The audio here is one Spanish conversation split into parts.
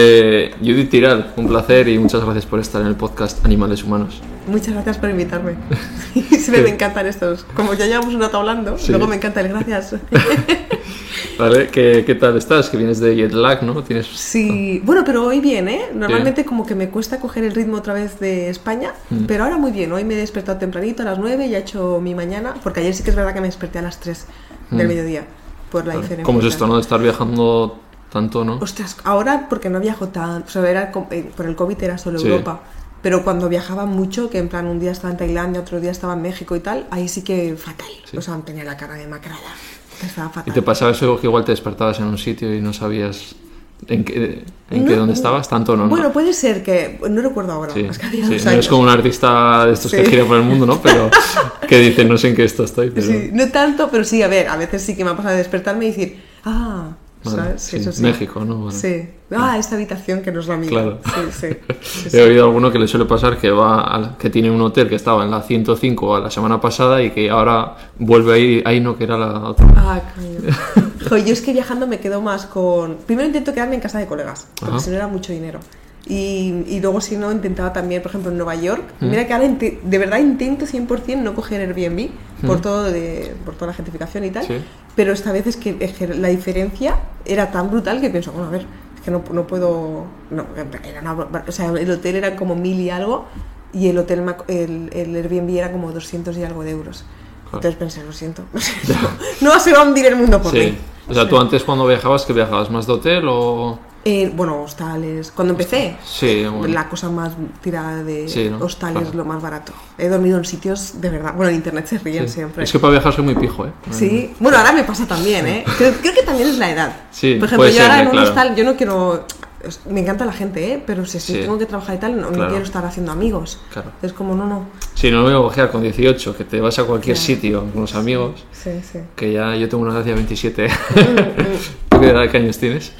Eh, Judith Tiral, un placer y muchas gracias por estar en el podcast Animales Humanos. Muchas gracias por invitarme. Siempre me encantan estos. Como ya llevamos un rato hablando, Sí. luego me encanta el gracias. ¿Vale? ¿Qué, qué tal estás? Que vienes de jet lag, ¿no? Tienes... Sí, bueno, pero hoy bien, ¿eh? Normalmente como que me cuesta coger el ritmo otra vez de España, Mm. pero ahora muy bien. Hoy me he despertado tempranito a las 9 y he hecho mi mañana, porque ayer sí que es verdad que me desperté a las 3 del Mm. mediodía, por la diferencia. ¿Cómo es esto, no? De estar viajando tanto, ¿no? Ostras, ahora porque no viajo tanto, o sea, era eh, por el COVID era solo Sí. Europa. Pero cuando viajaba mucho, que en plan un día estaba en Tailandia, otro día estaba en México y tal, ahí sí que fatal. Sí. O sea, tenía la cara demacrada. Estaba fatal. ¿Y te pasaba eso que igual te despertabas en un sitio y no sabías en qué, en qué No, dónde estabas? ¿Tanto no? Bueno, puede ser que. No recuerdo ahora. Sí, Es que había sí, dos no años. es como un artista de estos que gira por el mundo, ¿no? Pero que dice, no sé en qué esto estoy, pero... Sí, no tanto, pero sí, a ver, a veces sí que me ha pasado de despertarme y decir, ah, ¿sabes? sí, sí. México, ¿no? Vale. Sí. Ah, esta habitación que no es la mía. Claro. He oído alguno que le suele pasar que va al- que tiene un hotel que estaba en la 105 la semana pasada y que ahora vuelve ahí, ahí no, que era la otra. Ah, coño. Jo, yo es que viajando me quedo más con. Primero intento quedarme en casa de colegas, porque si no era mucho dinero. Y, y luego, si no, intentaba también, por ejemplo, en Nueva York. Mm. Mira que ahora de verdad intento 100% no coger Airbnb por, todo de, por toda la gentrificación y tal. Mm. Sí. Pero esta vez es que, es que la diferencia era tan brutal que pienso, bueno, a ver, es que no, no puedo. No, era una o sea, el hotel era como mil y algo. Y el hotel, el, el Airbnb era como 200 y algo de euros. Entonces pensé, lo siento. lo siento. no se va a hundir el mundo por Sí. mí. O sea, tú antes cuando viajabas, que viajabas más de hotel o...? Eh, bueno, hostales. Cuando empecé, Sí, bueno. la cosa más tirada de Sí, ¿no? hostales, Claro. lo más barato. He dormido en sitios de verdad. Bueno, en internet se ríen Sí. siempre. Es que para viajar soy muy pijo, ¿eh? Sí, bueno, ahora me pasa también, ¿eh? Creo, creo que también es la edad. Sí, Por ejemplo, puede yo ser, ahora ¿eh? en un hostal, yo no quiero. Me encanta la gente, ¿eh? Pero si, tengo que trabajar y tal, no, no Claro. quiero estar haciendo amigos. Claro. Es como, no, no. Sí, no me voy a viajar con 18, que te vas a cualquier sitio con los amigos, Sí, sí. que ya yo tengo una edad de 27. Mm, ¿Tú qué edad qué años tienes?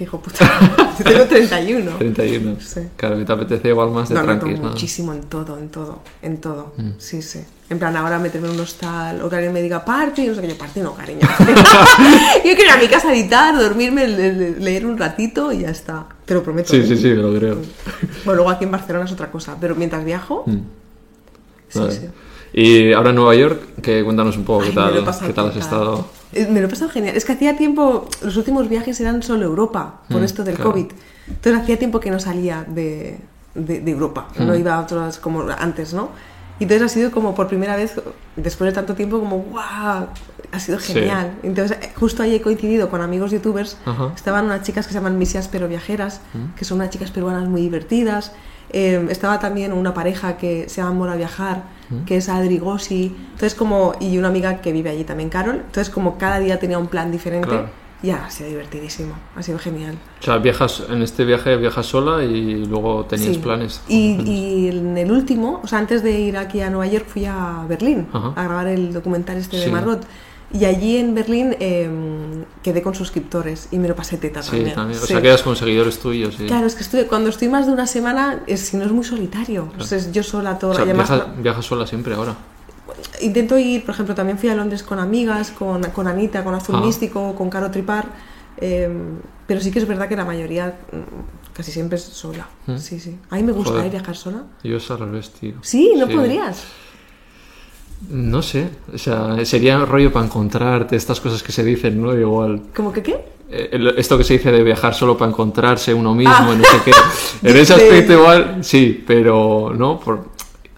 Qué hijo puta. Yo tengo 31. 31. Sí. Claro, que te apetece igual más de No, tranquis, no, ¿no? muchísimo en todo, en todo, en todo. Mm. Sí, sí. En plan, ahora meterme en un hostal o que alguien me diga party, no sé qué, yo party no, cariño. yo quiero ir a mi casa a editar, dormirme, le- le- leer un ratito y ya está. Te lo prometo. Sí, ¿eh? sí, sí, me lo creo. Bueno, luego aquí en Barcelona es otra cosa, pero mientras viajo, Mm. sí, Vale. sí. Y ahora en Nueva York, que cuéntanos un poco Ay, qué tal, qué tal has estado. Eh, Me lo he pasado genial. Es que hacía tiempo, los últimos viajes eran solo Europa, por Mm, esto del claro. COVID. Entonces hacía tiempo que no salía de, de- de Europa, no Mm. iba a otros como antes, ¿no? Y entonces ha sido como por primera vez, después de tanto tiempo, como ¡guau! Ha sido Sí. genial. Entonces, eh, justo ahí he coincidido con amigos youtubers. Ajá. Estaban unas chicas que se llaman Misias Pero Viajeras, Mm. que son unas chicas peruanas muy divertidas. Eh, estaba también una pareja que se llama Mola Viajar, Mm. que es Adri Gossi. Entonces, como, y una amiga que vive allí también, Carol. Entonces, como cada día tenía un plan diferente, Claro. ya ha sido divertidísimo, ha sido genial. O sea, viajas, en este viaje viajas sola y luego tenías Sí. planes. Y, y en el último, o sea, antes de ir aquí a Nueva York, fui a Berlín Ajá. a grabar el documental este de. Margot. Y allí en Berlín eh, quedé con suscriptores y me lo pasé teta Sí, también. también. O Sí. sea, quedas con seguidores tuyos. Sí. Claro, es que estoy, cuando estoy más de una semana, es, si no es muy solitario. O sea, es yo sola todo. O sea, además, viajas, viajas sola siempre ahora. intento ir, por ejemplo, también fui a Londres con amigas, con, con Anita, con Azul Ah. Místico, con Caro Tripar. eh, pero sí que es verdad que la mayoría mm, casi siempre es sola. Mm. Sí, sí. A mí me gusta Joder. eh, viajar sola. Yo es al revés, tío. Sí, no Sí. podrías. No sé. O sea, sería rollo para encontrarte, estas cosas que se dicen, ¿no? Igual. ¿Cómo que qué? Eh, esto que se dice de viajar solo para encontrarse uno mismo, Ah. no sé qué. En ese aspecto igual, sí, pero no, por,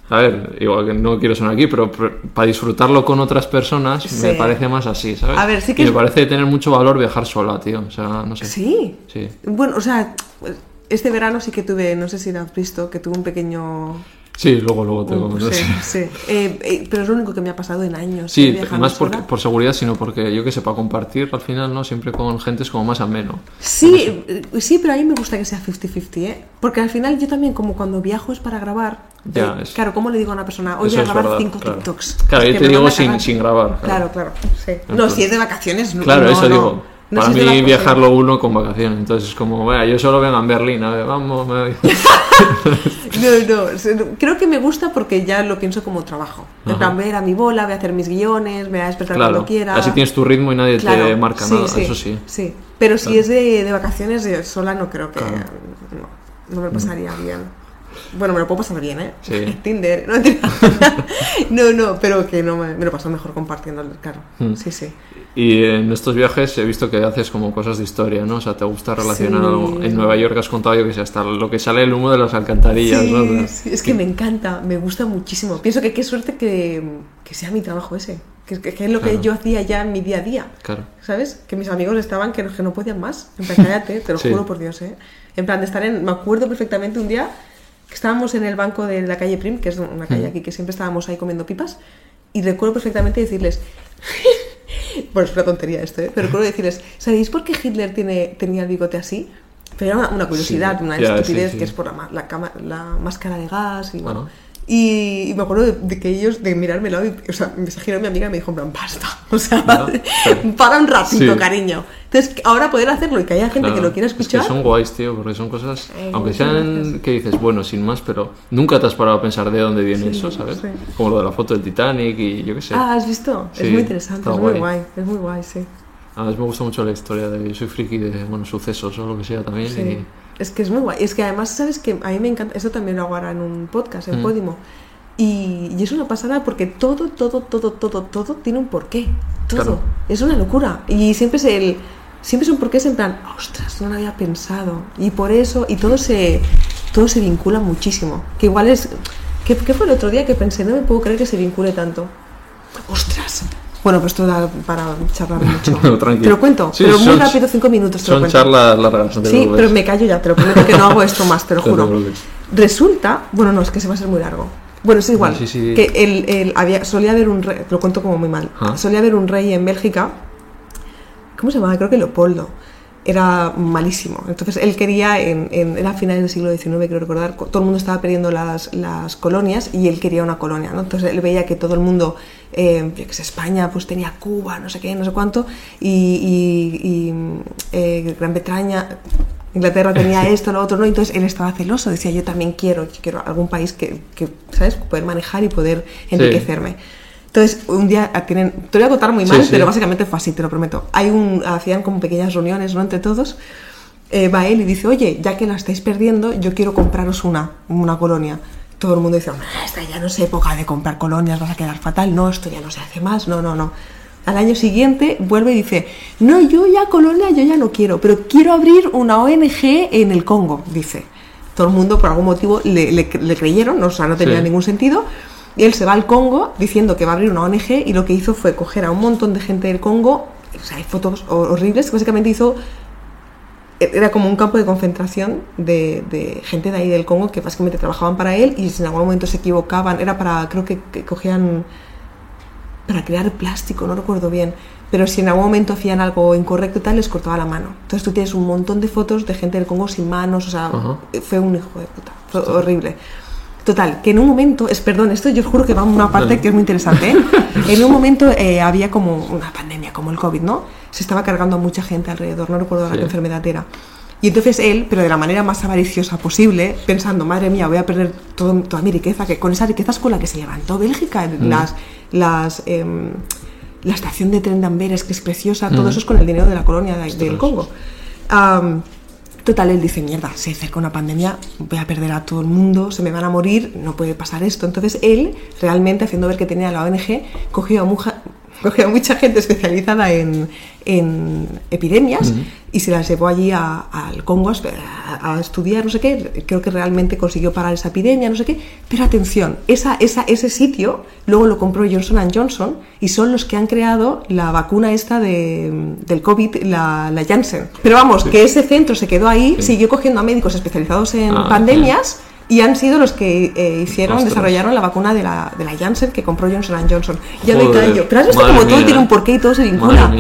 a ver, igual que no quiero sonar aquí, pero para disfrutarlo con otras personas me parece más así, ¿sabes? A ver, sí que Y me parece tener mucho valor viajar sola, tío, o sea, no sé. Sí. Sí. Bueno, o sea, este verano sí que tuve, no sé si lo has visto, que tuve un pequeño... Sí, luego, luego te Uh, comento, sí, sí. Eh, eh, pero es lo único que me ha pasado en años. Sí, eh, más por, sola. por seguridad, sino porque yo que sé, para compartir al final, ¿no? Siempre con gente es como más ameno. Sí, sí, pero a mí me gusta que sea 50-50, ¿eh? Porque al final yo también, como cuando viajo es para grabar. Ya, es- Claro, ¿cómo le digo a una persona? Hoy voy a grabar verdad, 5 claro. TikToks. Claro, yo te digo sin, sin grabar. Claro, claro, sí. No, si es de vacaciones, no. Claro, eso no. digo. No Para mí es la- viajarlo uno con vacaciones, entonces es como, vea, yo solo vengo a Berlín, a ver, vamos, me voy". No, no, se- creo que me gusta porque ya lo pienso como trabajo. En plan, ver a mi bola, voy a hacer mis guiones, me voy a despertar claro, cuando quiera. así tienes tu ritmo y nadie te marca sí, nada, sí, eso sí. Sí, pero si es de, de vacaciones sola no creo que... No me pasaría bien. Bueno, me lo puedo pasar bien, ¿eh? Sí. Tinder, no, no, no, pero que no me, me lo paso mejor compartiendo, claro. Mm. Sí, sí. Y en estos viajes he visto que haces como cosas de historia, ¿no? O sea, te gusta relacionar Sí. algo. En Nueva York has contado yo que sé, hasta lo que sale el humo de las alcantarillas, Sí, ¿no? Sí, es que me encanta, me gusta muchísimo. Pienso que qué suerte que, que sea mi trabajo ese, que, es lo Claro. que yo hacía ya en mi día a día. Claro. ¿Sabes? Que mis amigos estaban que, no- que no podían más. En plan, cállate, te lo juro por Dios, ¿eh? En plan, de estar en. Me acuerdo perfectamente un día que estábamos en el banco de la calle Prim, que es una calle aquí que siempre estábamos ahí comiendo pipas, y recuerdo perfectamente decirles. bueno, es una tontería esto, ¿eh? Pero recuerdo decirles, ¿sabéis por qué Hitler tiene, tenía el bigote así? Pero era una, una curiosidad, Sí, una estupidez, sí, sí. que es por la, la, cama- la máscara de gas y bueno. Y, y me acuerdo de, de que ellos, de mirármelo, y, o sea, me giró mi amiga y me dijo, en plan, basta. O sea, claro. para un ratito, Sí. cariño. Entonces, ahora poder hacerlo y que haya gente que Claro. lo quiera escuchar. Es que son guays, tío, porque son cosas. Eh, aunque sean que dices, bueno, sin más, pero nunca te has parado a pensar de dónde viene Sí, eso, ¿sabes? sí. Como lo de la foto del Titanic y yo qué sé. Ah, ¿has visto? Es muy interesante, es muy guay. guay. Es muy guay, sí. Además, me gusta mucho la historia de. Yo soy friki de, bueno, sucesos o lo que sea también. Sí. y- Es que es muy guay. Es que además, ¿sabes que A mí me encanta. Eso también lo hago ahora en un podcast, en Mm. Podimo. Y, y es una pasada porque todo, todo, todo, todo, todo tiene un porqué. Todo. Claro. Es una locura. Y siempre es el. Siempre son porqués en plan, ostras, no lo había pensado. Y por eso, y todo se, todo se vincula muchísimo. Que igual es. ¿Qué, qué fue el otro día que pensé? No me puedo creer que se vincule tanto. ¡Ostras! Bueno, pues esto da para charlar mucho. No, tranqui. Te lo cuento, Sí, pero muy rápido, cinco minutos te lo Son cuento. charlas largas, no Sí, pero me callo ya, te lo prometo que no hago esto más, te lo juro. Resulta, bueno, no, es que se va a ser muy largo. Bueno, es igual, Sí, sí. que el, el- había, solía haber un rey, te lo cuento como muy mal, Ah. solía haber un rey en Bélgica, ¿cómo se llamaba? Creo que Leopoldo. Era malísimo. Entonces él quería, en, en, era a finales del siglo XIX, creo recordar, co- todo el mundo estaba perdiendo las, las colonias y él quería una colonia. ¿no? Entonces él veía que todo el mundo, eh, yo que sé, España pues tenía Cuba, no sé qué, no sé cuánto, y, y- y, eh, Gran Bretaña, Inglaterra tenía esto, lo otro, ¿no? Entonces él estaba celoso, decía yo también quiero, yo quiero algún país que, que, ¿sabes?, poder manejar y poder enriquecerme. Entonces, un día ah, tienen, te lo voy a contar muy Sí, mal, sí. pero básicamente fue así, te lo prometo. Hay un, hacían como pequeñas reuniones, ¿no? Entre todos. Eh, va él y dice, oye, ya que la estáis perdiendo, yo quiero compraros una, una colonia. Todo el mundo dice, "Hombre, esta ya no es época de comprar colonias, vas a quedar fatal. No, esto ya no se hace más, no, no, no. Al año siguiente vuelve y dice, no, yo ya colonia, yo ya no quiero, pero quiero abrir una ONG en el Congo, dice. Todo el mundo por algún motivo le, le- le creyeron, no, o sea, no tenía Sí. ningún sentido. Y él se va al Congo diciendo que va a abrir una ONG y lo que hizo fue coger a un montón de gente del Congo, o sea, hay fotos hor- horribles, que básicamente hizo, era como un campo de concentración de, de gente de ahí del Congo que básicamente trabajaban para él y si en algún momento se equivocaban, era para, creo que, que cogían para crear plástico, no recuerdo bien, pero si en algún momento hacían algo incorrecto y tal, les cortaba la mano. Entonces tú tienes un montón de fotos de gente del Congo sin manos, o sea, Ajá. fue un hijo de puta, fue horrible. Total, que en un momento, es perdón, esto yo os juro que va a una parte Dale. que es muy interesante. ¿eh? En un momento eh, había como una pandemia, como el COVID, ¿no? Se estaba cargando a mucha gente alrededor, no recuerdo Sí. qué enfermedad era. Y entonces él, pero de la manera más avariciosa posible, pensando, madre mía, voy a perder todo- toda mi riqueza, que con esa riqueza es con la que se levantó Bélgica, Mm. las, las, em, la estación de tren de Amberes, que es preciosa, todo Mm. eso es con el dinero de la colonia de- del. Congo. Am, total, él dice, mierda, se acerca una pandemia, voy a perder a todo el mundo, se me van a morir, no puede pasar esto. Entonces él, realmente, haciendo ver que tenía la ONG, cogió a, muja- cogió a mucha gente especializada en, en epidemias y se las llevó allí a- al Congo a, estudiar, no sé qué, creo que realmente consiguió parar esa epidemia, no sé qué, pero atención, esa, esa, ese sitio luego lo compró Johnson Johnson y son los que han creado la vacuna esta de, del COVID, la, la Janssen. Pero vamos, que ese centro se quedó ahí, Sí. siguió cogiendo a médicos especializados en Ah, pandemias. Y han sido los que eh, hicieron, Ostras. desarrollaron la vacuna de la, de la Janssen que compró Johnson Johnson. Ya me Joder, callo. Pero has visto como todo tiene un porqué y todo se vincula.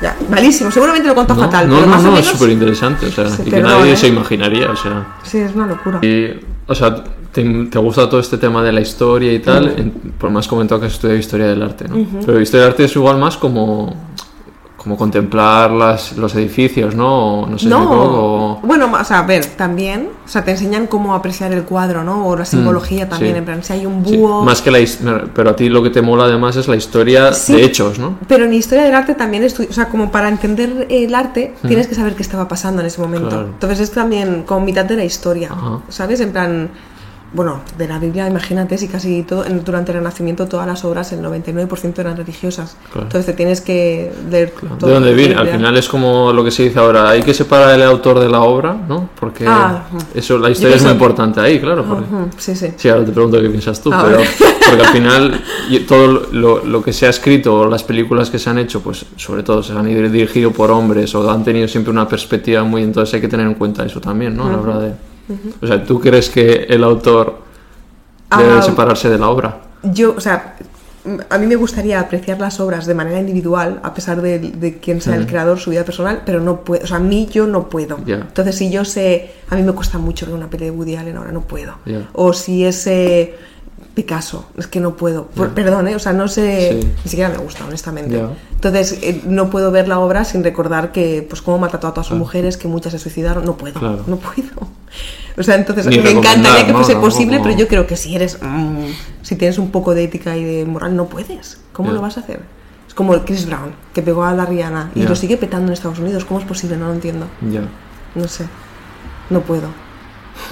Ya, malísimo, seguramente lo cuento No, fatal, no, pero no, más no, o es súper interesante, o sea, Se y que nadie ¿eh? se imaginaría, o sea. Sí, es una locura. Y, o sea, te, te gusta todo este tema de la historia y tal, en- por más comentado que has estudiado historia del arte, ¿no? Pero historia del arte es igual más como como contemplar las, los edificios, ¿no? No sé si No, equivoco, o- bueno, o sea, a ver, también, o sea, te enseñan cómo apreciar el cuadro, ¿no? O la simbología también, Mm, sí. en plan, si hay un Sí, búho... más que la pero a ti lo que te mola además es la historia Sí. de hechos, ¿no? Pero en historia del arte también o sea, como para entender el arte, tienes que saber qué estaba pasando en ese momento. Claro. Entonces es también como mitad de la historia, Ajá. ¿sabes? En plan, bueno, de la Biblia, imagínate si casi todo, durante el Renacimiento todas las obras, el 99% eran religiosas. Claro. Entonces te tienes que leer todo. ¿De dónde viene? Al final es como lo que se dice ahora, hay que separar el autor de la obra, ¿no? Porque Ah, eso, la historia es muy importante ahí, claro. porque- Ujú, Sí, sí. Sí, ahora te pregunto qué piensas tú, Ah, pero porque al final todo lo, lo que se ha escrito o las películas que se han hecho, pues sobre todo se han ido dirigido por hombres o han tenido siempre una perspectiva muy, entonces hay que tener en cuenta eso también, ¿no? A la hora de... O sea, ¿tú crees que el autor debe Ah, separarse de la obra? Yo, o sea, a mí me gustaría apreciar las obras de manera individual, a pesar de, de quién sea el creador, su vida personal, pero no puedo, o sea, a mí yo no puedo. Entonces, si yo sé, a mí me cuesta mucho ver una peli de Woody Allen, ahora no puedo. O si es eh, Picasso, es que no puedo. Por- perdón, ¿eh? o sea, no sé, Sí. ni siquiera me gusta, honestamente. Entonces, eh, no puedo ver la obra sin recordar que, pues, cómo mató a todas sus mujeres, que muchas se suicidaron, no puedo, Claro. no puedo. O sea, entonces Ni me encantaría que ¿no? fuese posible, pero yo creo que si eres. mm, si tienes un poco de ética y de moral, no puedes. ¿Cómo lo vas a hacer? Es como el Chris Brown, que pegó a la Rihanna y lo sigue petando en Estados Unidos. ¿Cómo es posible? No lo entiendo. Ya. No sé. No puedo.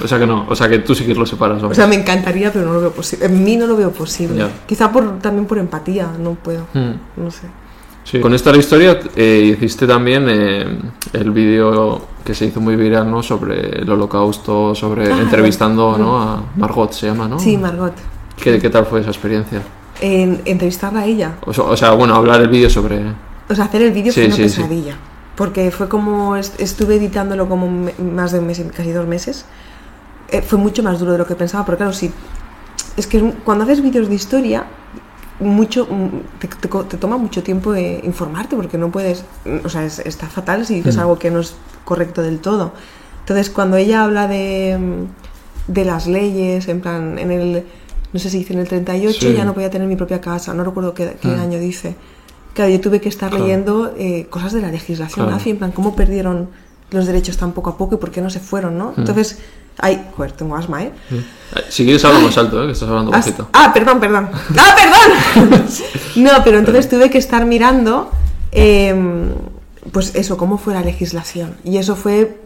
O sea que no, o sea que tú sí que lo separas. O sea, me encantaría, pero no lo veo posible. En mí no lo veo posible. Ya. Quizá por, también por empatía, no puedo. Hmm. No sé. Sí. Con esta la historia eh, hiciste también eh, el vídeo que se hizo muy viral, ¿no? Sobre el holocausto, sobre Ah, entrevistando, ¿no? A Margot se llama, ¿no? Sí, Margot. ¿Qué, qué tal fue esa experiencia? En, entrevistarla a ella. O, o sea, bueno, hablar el vídeo sobre... O sea, hacer el vídeo Sí, fue una sí, sí. pesadilla. Porque fue como. est- Estuve editándolo como más de un mes, y casi dos meses. Eh, fue mucho más duro de lo que pensaba, porque claro, si. Es que cuando haces vídeos de historia, mucho mm, te, te te toma mucho tiempo de informarte, porque no puedes. O sea, es- está fatal si dices Mm. algo que no es correcto del todo. Entonces, cuando ella habla de, mm, de las leyes, en plan, en el. No sé si dice en el 38 Sí. ya no podía tener mi propia casa, no recuerdo qué, qué Mm. año dice. Claro, yo tuve que estar Claro. leyendo eh, cosas de la legislación Claro. nazi, en plan, cómo perdieron los derechos tan poco a poco y por qué no se fueron, ¿no? Entonces, ay, joder, tengo asma, ¿eh? Eh, Si quieres habla más alto, ¿eh? Que estás hablando As- bajito. Ah, perdón, perdón. ¡Ah, perdón! no, pero entonces tuve que estar mirando, em, pues eso, cómo fue la legislación. Y eso fue,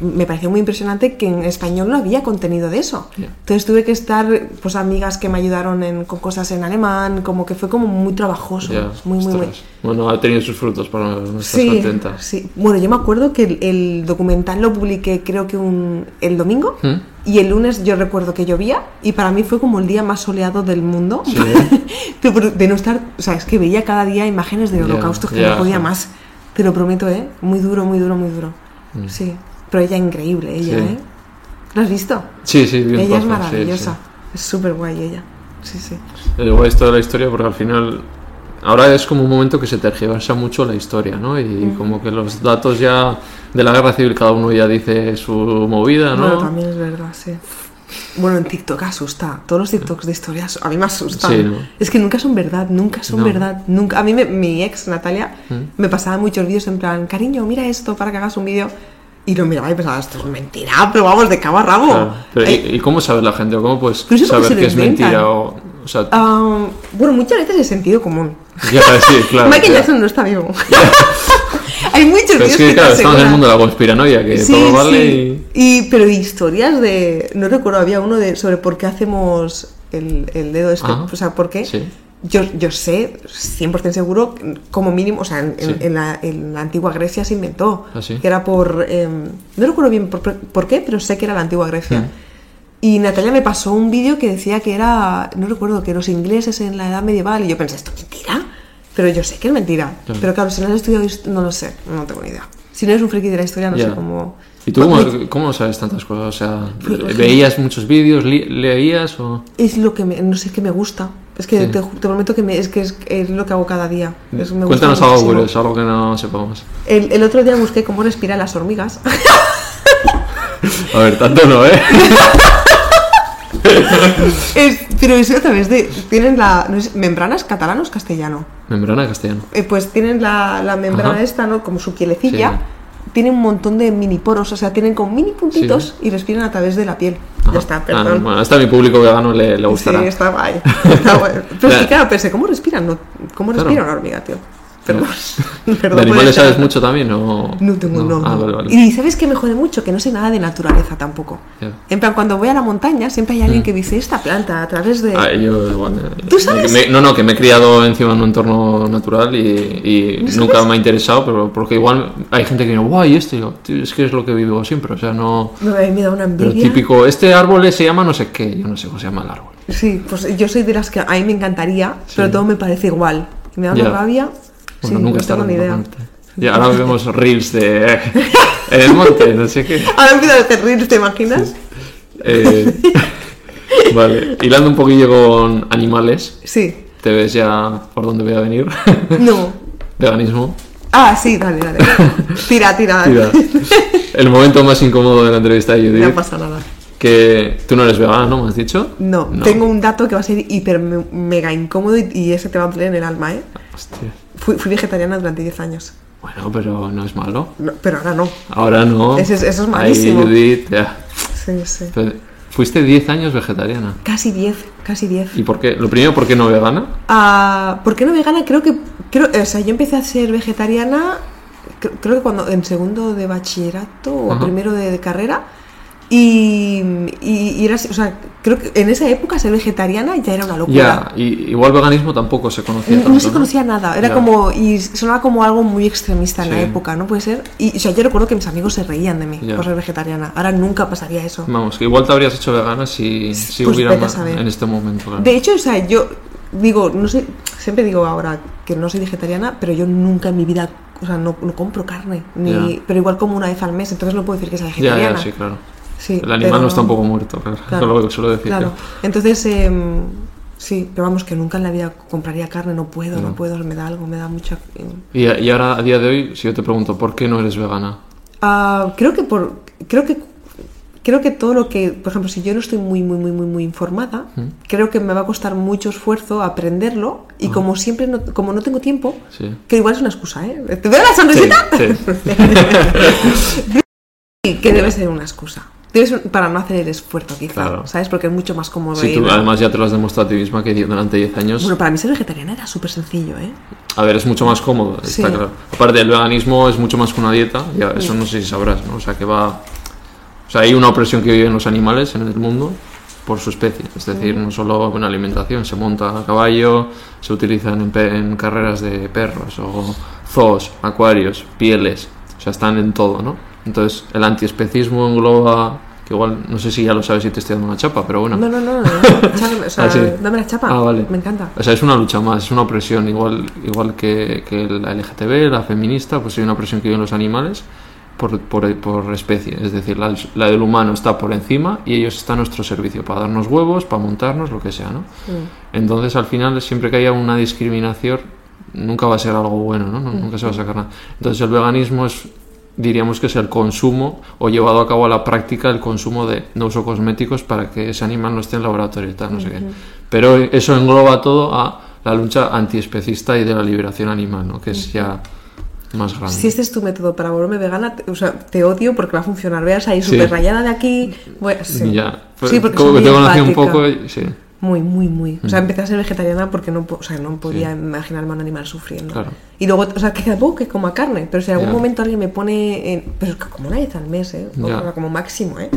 me pareció muy impresionante que en español no había contenido de eso. Ya. Entonces tuve que estar, pues amigas que me ayudaron en- con cosas en alemán, como que fue como muy trabajoso. Ya, muy, muy, muy. Bueno, ha tenido sus frutos, pero no estás Sí, contenta. sí. Bueno, yo me acuerdo que el, el documental lo publiqué creo que un, el domingo ¿Mm? y el lunes yo recuerdo que llovía y para mí fue como el día más soleado del mundo. Sí. Por- de no estar, o sea, es que veía cada día imágenes del holocausto que ya, no podía más. Te lo prometo, ¿eh? Muy duro, muy duro, muy duro. Sí. Pero ella increíble, ella, Mm. Sí. ¿eh? ¿Lo has visto? Sí, sí, vi un ella es sí, maravillosa. sí. Es súper guay ella. Sí, sí. El guay esto de la historia porque al final ahora es como un momento que se tergiversa mucho la historia, ¿no? Y como que los datos ya de la guerra civil cada uno ya dice su movida, ¿no? Bueno, también es verdad, sí. Bueno, en TikTok asusta. Todos los TikToks de historias a mí me asustan. Sí, ¿no? Es que nunca son verdad, nunca son No. verdad. Nunca. A mí, me- mi ex, Natalia, ¿Mm? me pasaba muchos vídeos en plan, cariño, mira esto para que hagas un vídeo. Y lo miraba y pensaba, esto es mentira, pero vamos, de cabo a rabo. Claro. Pero, ¿y, y cómo sabe la gente? ¿O cómo puedes Pero saber que es mentira? O, o sea, ah, bueno, muchas veces es sentido común. ya, sí, claro. Michael. Jackson no está vivo. Hay muchos Pero es que, te claro, estamos en el mundo de la conspiranoia, que Sí, todo vale sí. Y, pero historias de. No recuerdo, había uno de sobre por qué hacemos el, el dedo este. Ah, o sea, por qué. sí. Yo, yo sé, 100% seguro, como mínimo, o sea, en, en- en la, en la antigua Grecia se inventó. ¿Ah? Que era por. em, no recuerdo bien por, por qué, pero sé que era la antigua Grecia. Mm. Y Natalia me pasó un vídeo que decía que era. No recuerdo, que los ingleses en la edad medieval. Y yo pensé, ¿esto es mentira? Pero yo sé que es mentira. Claro. Pero claro, si no has estudiado, hist- no lo sé, no tengo ni idea. Si no eres un friki de la historia, no Ya. sé cómo. ¿Y tú cómo, cómo sabes tantas cosas? O sea, Pues, ¿veías muchos vídeos, leías o...? Es lo que me, no sé, que me gusta. Es que Sí. te, te prometo que me- es que es, es lo que hago cada día. Es- me gusta Cuéntanos algo muchísimo. curioso, algo que no sepamos. El, el otro día busqué cómo respiran las hormigas. A ver, tanto no, ¿eh? Es- pero eso a través de. Tienen la. no sé, ¿Membranas catalano o castellano? Membrana castellano. Eh, pues tienen la, la membrana Ajá. esta, ¿no? Como su pielecilla. Sí. Tienen un montón de mini poros, o sea, tienen como mini puntitos y respiran a través de la piel. Ya está, Ah, perdón. bueno, hasta a mi público vegano le, le gustará. Sí, está guay. Está guay. Pero claro, pensé, ¿cómo respiran? No, ¿Cómo Claro. respira una hormiga, tío? Perdón. ¿De animales sabes mucho también? O... No tengo, no. Ah, no. vale, vale. Y sabes que me jode mucho que no sé nada de naturaleza tampoco. Ya. En plan, cuando voy a la montaña, siempre hay alguien que dice esta planta a través de. Mm. Ah, yo, bueno, ¿Tú sabes? me- no, no, que me he criado encima en un entorno natural y, y ¿No nunca me ha interesado, pero porque igual hay gente que dice, guay, esto, y yo, "Tío, es que es lo que vivo siempre, o sea, no... Me, me da una Pero envidia. típico, este árbol se llama no sé qué, yo no sé cómo se llama el árbol. Sí, pues yo soy de las que a mí me encantaría, Sí. pero todo me parece igual. Me da una rabia. Bueno, sí, nunca no está tengo ni idea. Y ahora vemos reels de... eh, en el monte, no sé qué. Ahora empiezo a hacer reels, ¿te imaginas? Eh, vale, hilando un poquillo con animales, Sí. ¿te ves ya por dónde voy a venir? No. Veganismo. Ah, sí, dale, dale. Tira, tira. Tira. El momento más incómodo de la entrevista de Judith. No pasa nada. Que tú no eres vegana, ¿no? ¿Me has dicho? No, tengo un dato que va a ser hiper me- mega incómodo y, y ese te va a doler en el alma, ¿eh? Hostia. Fui, fui vegetariana durante 10 años. Bueno, pero no es malo. No, pero ahora no. Ahora no. Eso es- eso es Ahí, malísimo. Judith, ya. Sí, sí. Pero fuiste 10 años vegetariana. Casi 10, casi 10. ¿Y por qué? Lo primero, ¿por qué no vegana? Ah, ¿Por qué no vegana? Creo que. Creo, o sea, yo empecé a ser vegetariana. cre- Creo que cuando. En segundo de bachillerato o Ajá. primero de, de carrera. Y, y, y era así, o sea, creo que en esa época ser vegetariana ya era una Ya, locura. y igual veganismo tampoco se conocía No, tanto, no se conocía nada, era Ya. como. Y sonaba como algo muy extremista en la época, ¿no? Puede ser. Y o sea, yo recuerdo que mis amigos se reían de mí Ya. por ser vegetariana. Ahora nunca pasaría eso. Vamos, que igual te habrías hecho vegana si, si Pues hubiera más en este momento. claro. De hecho, o sea, yo digo, no sé, siempre digo ahora que no soy vegetariana, pero yo nunca en mi vida, o sea, no, no compro carne, ni, Ya. pero igual como una vez al mes, entonces no puedo decir que sea ya, vegetariana. ya, sí, claro. Sí, El animal pero no está un poco muerto, claro. Es lo que suelo decir. Claro, entonces, em, sí, pero vamos, que nunca en la vida compraría carne, no puedo, no, No. puedo, me da algo, me da mucha... em, Y, y ahora, a día de hoy, si yo te pregunto, ¿por qué no eres vegana? Ah, creo que por creo que creo que todo lo que por ejemplo si yo no estoy muy muy muy muy muy informada creo que me va a costar mucho esfuerzo aprenderlo y como siempre no, como no tengo tiempo Sí. que igual es una excusa eh te doy la sonrisita Sí, Y que debe ser una excusa ser para no hacer el esfuerzo quizá Claro. sabes porque es mucho más cómodo Sí, tú ¿no? además ya te lo has demostrado a ti misma que durante 10 años... bueno para mí ser vegetariana era súper sencillo eh A ver, es mucho más cómodo, Sí. está claro. Aparte, el veganismo es mucho más que una dieta, ya, eso no sé si sabrás, ¿no? O sea, que va... O sea, hay una opresión que viven los animales en el mundo por su especie, es decir, no solo en alimentación, se monta a caballo, se utilizan en, en carreras de perros o zoos, acuarios, pieles, o sea, están en todo, ¿no? Entonces, el antiespecismo engloba, que igual, no sé si ya lo sabes si te estoy dando una chapa, pero bueno. no no no, no, Échame, o sea, Ah, sí. dame la chapa Ah, vale. me encanta O sea, es una lucha más, es una opresión, igual, igual que, que la LGTB, la feminista, pues hay una opresión que viven los animales por, por, por especie. Es decir, la, la del humano está por encima y ellos están a nuestro servicio para darnos huevos, para montarnos, lo que sea, ¿no? Mm. Entonces, al final, siempre que haya una discriminación, nunca va a ser algo bueno, ¿no? No- Nunca se va a sacar nada. Entonces, el veganismo es, diríamos que es el consumo o llevado a cabo a la práctica el consumo de no uso cosméticos para que ese animal no esté en laboratorio y tal, no sé qué. Pero eso engloba todo a la lucha antiespecista y de la liberación animal, ¿no? Que es ya más grande. Si este es tu método para volverme vegana, te, o sea, te odio porque va a funcionar. Veas ahí Sí. súper rayada de aquí. Bueno, sí. Ya. Sí, porque como soy que te muy conocí un poco, sí, Muy, muy, muy. Mm. O sea, empecé a ser vegetariana porque no, o sea, no podía imaginarme a un animal sufriendo. Claro. Y luego, o sea, que tampoco que coma carne, pero si en algún momento alguien me pone. En, pero es que como una vez al mes, ¿eh? O como máximo, ¿eh?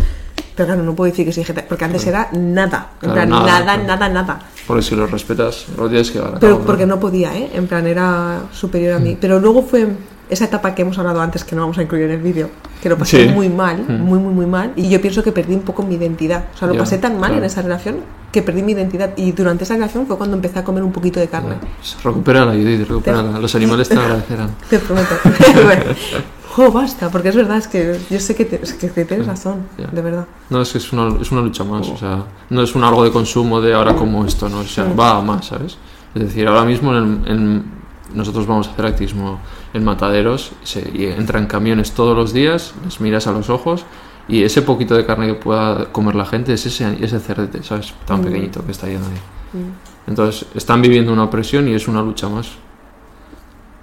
Pero claro, no puedo decir que soy vegetariana, porque antes era nada. En Claro, plan, nada, nada, nada, nada. porque si lo respetas, lo tienes que a Pero cabo, porque no podía, ¿eh? En plan, era superior a mí. Pero luego fue esa etapa que hemos hablado antes, que no vamos a incluir en el vídeo, que lo pasé Sí. muy mal, muy, muy, muy mal. Y yo pienso que perdí un poco mi identidad. O sea, lo pasé tan mal claro. en esa relación que perdí mi identidad. Y durante esa relación fue cuando empecé a comer un poquito de carne. Recupérala, Judith, recupérala. Los animales te agradecerán. Te prometo. Jo, basta, porque es verdad, es que yo sé que, te- es que te- tienes razón, Ya. de verdad. No, es que es una, es una lucha más, o sea, no es un algo de consumo de ahora como esto, no, o sea, va a más, ¿sabes? Es decir, ahora mismo en, en- nosotros vamos a hacer activismo en mataderos se, y entran camiones todos los días, les miras a los ojos y ese poquito de carne que pueda comer la gente es ese, ese cerdete, ¿sabes? Tan pequeñito que está yendo ahí. Entonces, están viviendo una opresión y es una lucha más.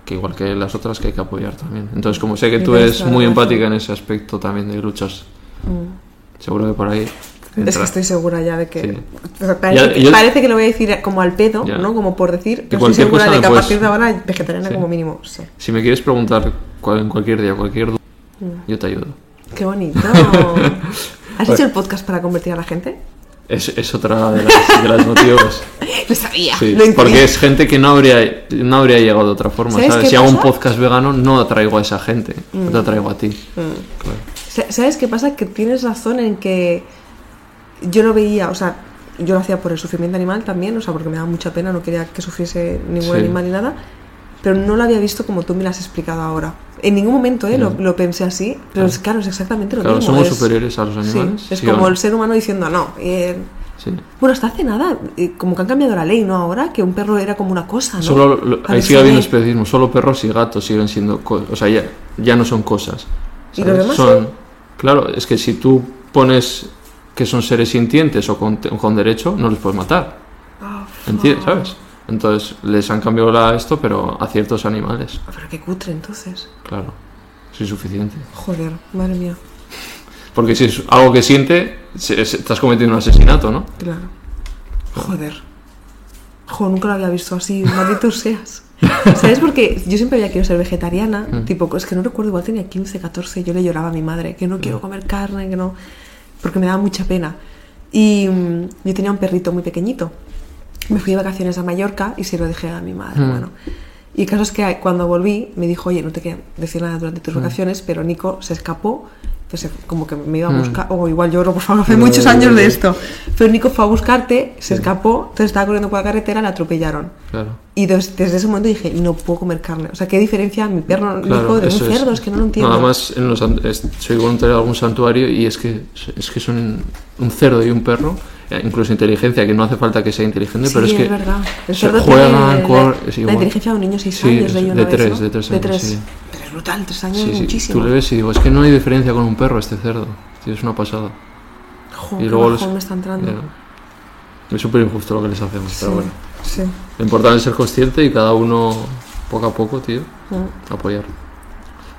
que igual que las otras que hay que apoyar también. Entonces, como sé que tú eres muy empática en ese aspecto también de luchas, Mm. seguro que por ahí... Es entra. que estoy segura ya de que. Sí. parece, Ya- que yo- parece que lo voy a decir como al pedo, Ya. ¿no? Como por decir. Pero estoy segura de que a puedes- partir de ahora vegetariana Sí. como mínimo. Sí. Si me quieres preguntar cual- en cualquier día, cualquier duda, Mm. yo te ayudo. Qué bonito. ¿Has hecho el podcast para convertir a la gente? Es, es otra de las, de las motivos. Lo sabía. Sí, lo porque es gente que no habría, no habría llegado de otra forma, ¿Sabes ¿sabes? Si hago un pasa? podcast vegano, no atraigo a esa gente, no te atraigo a ti. Mm. Claro. Sa- ¿Sabes qué pasa? Que tienes razón en que yo lo veía, o sea, yo lo hacía por el sufrimiento animal también, o sea, porque me daba mucha pena, no quería que sufriese ningún Sí. animal ni nada, pero no lo había visto como tú me lo has explicado ahora. En ningún momento ¿eh? lo, lo pensé así, pero es, claro, es exactamente lo Claro, mismo. somos es- superiores a los Sí, animales. es ¿sí como no? el ser humano diciendo, no, eh, Sí. bueno, hasta hace nada, eh, como que han cambiado la ley, ¿no? Ahora, que un perro era como una cosa, ¿no? Solo, lo- ahí sigue habiendo especismo, solo perros y gatos siguen siendo cosas, o sea, ya, ya no son cosas. ¿Y los demás son, Claro, es que si tú pones que son seres sintientes o con, con derecho, no los puedes matar. Ah, ¿Entiendes? ¿Sabes? Entonces les han cambiado la, esto, pero a ciertos animales, Pero qué cutre, entonces. claro. Es insuficiente. Joder, madre mía. Porque si es algo que siente, se- se- estás cometiendo un asesinato, ¿no? Claro. Joder. Jo, nunca lo había visto así, maldito seas. ¿Sabes? Porque yo siempre había querido ser vegetariana. Mm. Tipo, es que no recuerdo, igual tenía 15, 14. Yo le lloraba a mi madre que no quiero comer carne, que no. Porque me daba mucha pena. Y mm, yo tenía un perrito muy pequeñito. Me fui de vacaciones a Mallorca y se lo dejé a mi madre. Mm. Bueno. Y el caso es que cuando volví me dijo, oye, no te quiero decir nada durante Mm. tus vacaciones, pero Nico se escapó. Entonces, como que me iba a Mm. buscar. O igual lloro, por favor, hace No, muchos años de no. esto. Pero Nico fue a buscarte, se escapó, entonces estaba corriendo por la carretera, la atropellaron. Claro. Y des- desde ese momento dije, no puedo comer carne. O sea, ¿qué diferencia mi perro Claro, Nico de un cerdo? Es que no lo entiendo. Nada más en los, es- soy voluntario de algún santuario y es que, es que son un cerdo y un perro, eh, incluso inteligencia, que no hace falta que sea inteligente, Sí, pero es que verdad. El cerdo juegan, tiene la, es la inteligencia de un niño 6 Sí, años, es leí de una vez, tres, ¿no? de tres años, sí. Pero es brutal, 3 años Sí, es sí, muchísimo. tú le ves y digo, es que no hay diferencia con un perro este cerdo. Tío, es una pasada. Jo, y luego les- me está entrando. Ya. Es súper injusto lo que les hacemos, pero Sí, bueno. sí. Lo importante es ser consciente y cada uno, poco a poco, tío, Mm. apoyar.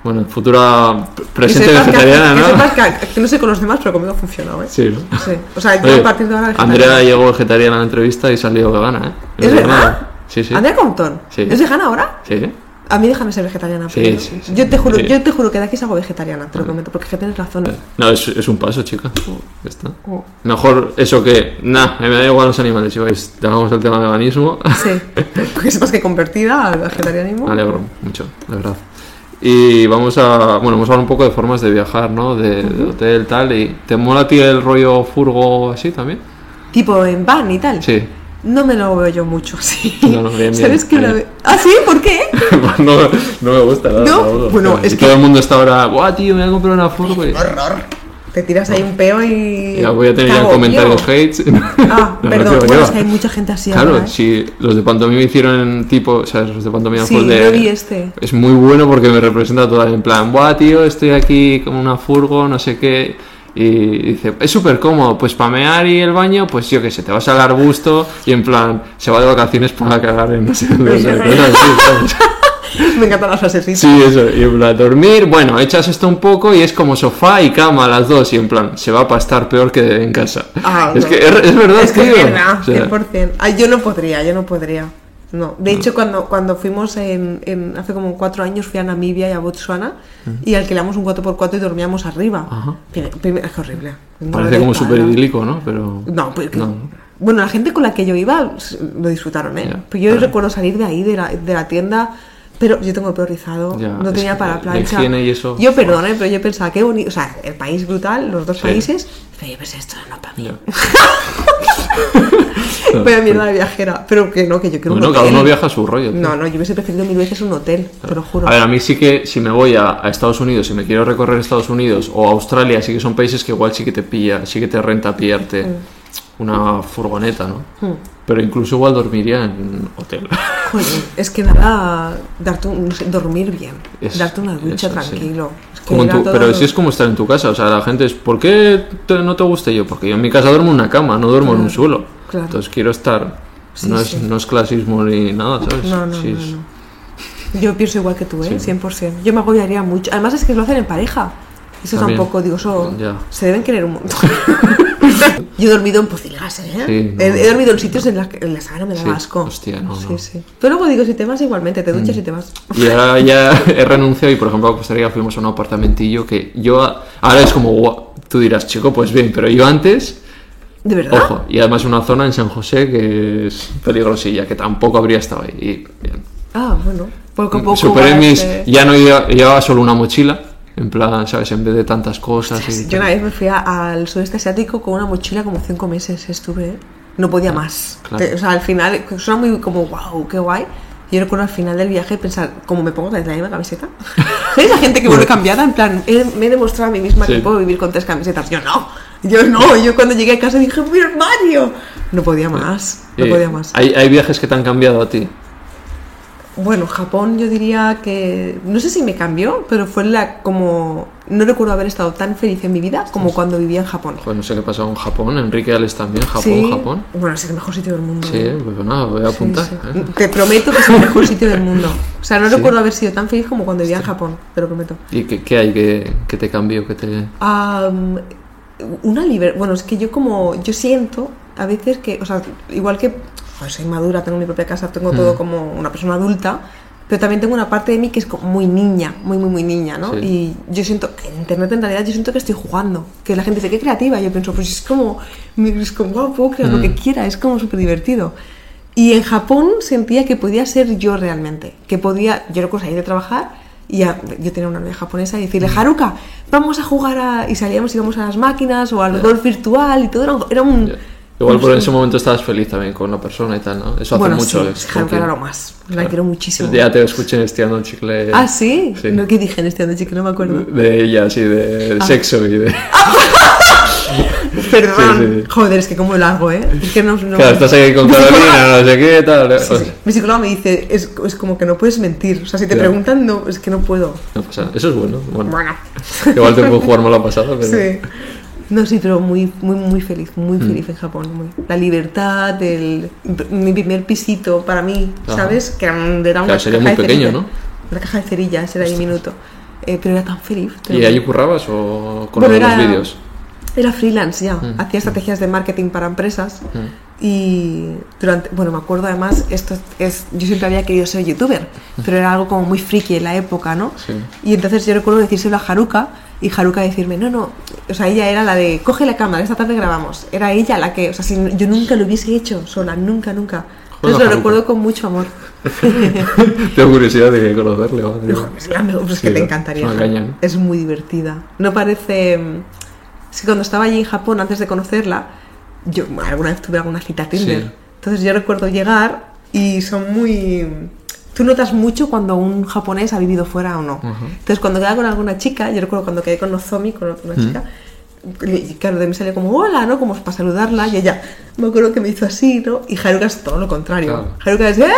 Bueno, futura Que presente que- vegetariana, que ¿no? sepas que, que no sé con los demás, pero conmigo ha funcionado, ¿eh? Sí, ¿no? Sí. O sea, yo Oye, a partir de ahora Andrea llegó vegetariana a la entrevista y salió vegana, ¿eh? ¿Es verdad? Sí, sí. Andrea Compton. Sí. ¿Es vegana ahora? Sí. A mí déjame ser vegetariana. Sí, primero. sí, sí. Yo te juro, yo te juro que de aquí salgo vegetariana, te lo prometo, porque es que tienes razón. No, es, es un paso, chica. Ya está. Oh. Mejor eso que, nah, me da igual los animales. Si vais, dejamos el tema del veganismo. Sí. Porque sepas que convertida al vegetarianismo. Me alegro mucho, de verdad. Y vamos a, bueno, vamos a hablar un poco de formas de viajar, ¿no? De, de hotel, tal. Y ¿Te mola a ti el rollo furgo así también? Tipo en van y tal. Sí. No me lo veo yo mucho así. No, no, bien, bien, ¿Sabes que una bien. vez. ¿Ah, sí? ¿Por qué? no, no me gusta nada. No, Raúl. bueno, es y que- todo el mundo está ahora, guau, tío, me voy a comprar una furgo. Y Te tiras ahí un peo y. ya voy a tener ya Cago, comentarios tío. hates. Ah, No, perdón. Bueno, es que hay mucha gente así Claro, ahora. ¿eh? si los de pantomima hicieron tipo, o sea, los de pantomima Sí, de- yo vi este. Es muy bueno porque me representa todo en plan, buah, tío, estoy aquí como una furgo, no sé qué. Y dice, es súper cómodo, pues para mear y el baño, pues yo qué sé, te vas al arbusto y en plan, se va de vacaciones para cagar en no sé dónde. Me encantan las frasecitas. Sí, eso, y en plan, dormir, bueno, echas esto un poco y es como sofá y cama las dos, y en plan, se va a pastar peor que en casa. Ah, es no. que es, es verdad, Es que es verdad, O sea, 100%. Ay, yo no podría, yo no podría. No. De hecho, cuando, cuando fuimos en, en- hace como cuatro años, fui a Namibia y a Botswana y alquilamos un 4x4 y dormíamos arriba. Ajá. Es horrible. Dolor parece como súper idílico, ¿no? Pero... No, pues, No. Bueno, la gente con la que yo iba lo disfrutaron, ¿eh? Ya, Pero yo claro. recuerdo salir de ahí, de la, de la tienda, pero yo tengo el pelo rizado, Ya, no tenía para la plancha. y eso- Yo, perdón, ¿eh? pero yo pensaba, qué bonito, o sea, el país brutal, los dos Sí. países, pero yo pensé, esto no para mí. Ya. Vaya mierda de viajera, pero que no, que yo quiero un Bueno, cada hotel. uno viaja a su rollo. tío. No, no, yo hubiese preferido mil veces un hotel, te lo juro. A ver, a mí sí que si me voy a, a Estados Unidos, si me quiero recorrer Estados Unidos o Australia, sí que son países que igual sí que te pilla, sí que te renta pillarte Mm. una furgoneta, ¿no? Pero incluso igual dormiría en hotel. Joder, es que nada, darte un, dormir bien, Es- darte una ducha eso, sí. tranquilo. Es que Como en era tu- todo- pero si es como estar en tu casa, o sea, la gente es, ¿por qué te- no te gusta yo? Porque yo en mi casa duermo en una cama, no duermo en un suelo. claro. Entonces quiero estar, Sí, no, sí. es, no es clasismo ni nada, ¿sabes? No, no, no, no. Yo pienso igual que tú, ¿eh? Sí. 100%. Yo me agobiaría mucho. Además es que lo hacen en pareja. Eso También. tampoco, digo, eso Ya. se deben querer un montón. Yo he dormido en pocilgas, ¿eh? Sí, no. he, he dormido en sitios en que en la sábana me da Sí, asco. hostia, no, Sí, no. sí. Pero luego digo, si te vas igualmente, te duchas y te vas. Y ahora ya he renunciado y, por ejemplo, a Costa Rica fuimos a un apartamentillo que yo... Ahora es como, guau, tú dirás, chico, pues bien, pero yo antes... ¿De verdad? Ojo, y además una zona en San José que es peligrosilla, que tampoco habría estado ahí. Y, bien. Ah, bueno. Poco a poco. Superé mis... eh, Ya no llevaba, llevaba solo una mochila, en plan, ¿sabes? En vez de tantas cosas. y Yo una vez me fui a- al sudeste asiático con una mochila como cinco meses estuve. ¿eh? No podía más. claro. O sea, al final suena muy como wow, qué guay. Yo recuerdo al final del viaje pensar, ¿cómo me pongo la misma camiseta? ¿Sabes la gente que vuelve cambiada? En plan, he- me he demostrado a mí misma Sí. que puedo vivir con tres camisetas. Yo no, yo no. Yo cuando llegué a casa dije, ¡mi armario! No podía más, no Eh, podía más. Hay, hay viajes que te han cambiado a ti. Bueno, Japón yo diría que no sé si me cambió, pero fue la como no recuerdo haber estado tan feliz en mi vida como cuando vivía en Japón. Joder, no sé qué pasó en Japón. Enrique Alex también. Japón, Sí. Japón. Bueno, es el mejor sitio del mundo. Sí, ¿eh? pues nada, voy a apuntar. sí. ¿eh? Te prometo que es el mejor sitio del mundo. O sea, no recuerdo haber sido tan feliz como cuando vivía en Japón, te lo prometo. ¿Y qué, qué hay que, que te cambió? Que te... Am, una libertad. Bueno, es que yo como. Yo siento a veces que. O sea, igual que. Joder, soy madura, tengo mi propia casa, tengo Mm. todo como una persona adulta. Pero también tengo una parte de mí que es como muy niña, muy, muy, muy niña, ¿no? Sí. Y yo siento que en internet en realidad yo siento que estoy jugando. Que la gente dice, qué creativa. Y yo pienso, pues es como. Es como, wow, puedo crear lo Mm. que quiera, es como súper divertido. Y en Japón sentía que podía ser yo realmente. Que podía. Yo recuerdo salir de trabajar y ya- yo tenía una novia japonesa y decirle, Haruka, vamos a jugar a. Y salíamos, íbamos a las máquinas o al golf virtual y todo. Era un. Era un Ya. Igual por ese momento estabas feliz también con la persona y tal, ¿no? Eso hace bueno, mucho. sí, es lo más. La Claro. quiero muchísimo. Día te escuché estirando chicle. Ah, sí. Sí. No, ¿Qué dije en este año, chico? No me acuerdo. De ella, así, de Ah. sexo y de. Perdón. Sí, sí. Joder, es que como largo, ¿eh? Es que no. no- Claro, estás ahí con Carolina, no sé qué, tal. Sí, sí. Mi psicóloga me dice, es, es como que no puedes mentir. O sea, si te Ya. preguntan, no, es que no puedo. No pasa nada. Eso es bueno. bueno. Bueno. Igual te puedo jugar mala pasada, pero. Sí. No, sí, pero muy, muy, muy feliz, muy Mm. feliz en Japón. muy. La libertad, el, mi primer pisito para mí, Ajá. ¿sabes? Que era una Claro, caja sería de muy pequeño, cerillas. ¿no? Una caja de cerillas, era diminuto. Eh, pero era tan feliz. ¿Y allí currabas o con Bueno, lo de los vídeos? Era freelance ya, Mm. hacía estrategias de marketing para empresas Mm. y durante, bueno, me acuerdo además, esto es, yo siempre había querido ser youtuber, pero era algo como muy friki en la época, ¿no? Sí. Y entonces yo recuerdo decírselo a Haruka y Haruka decirme, no, no, o sea, ella era la de, coge la cámara, esta tarde grabamos. Era ella la que, o sea, si no- yo nunca lo hubiese hecho sola, nunca, nunca. Entonces lo Haruka. recuerdo con mucho amor. Tengo curiosidad de conocerle. la mejor, pues es que Sí, te ¿no? encantaría. Caña, ¿no? Es muy divertida. No parece. mm, Es que cuando estaba allí en Japón, antes de conocerla, yo alguna vez tuve alguna cita Tinder. Sí. Entonces yo recuerdo llegar y son muy. Tú notas mucho cuando un japonés ha vivido fuera o no. Entonces cuando queda con alguna chica, yo recuerdo cuando quedé con Nozomi, con una chica, y claro, de mí salió como hola, ¿no? Como para saludarla, y ella, me acuerdo que me hizo así, ¿no? Y Haruka es todo lo contrario. Claro. Haruka es, ¡eh!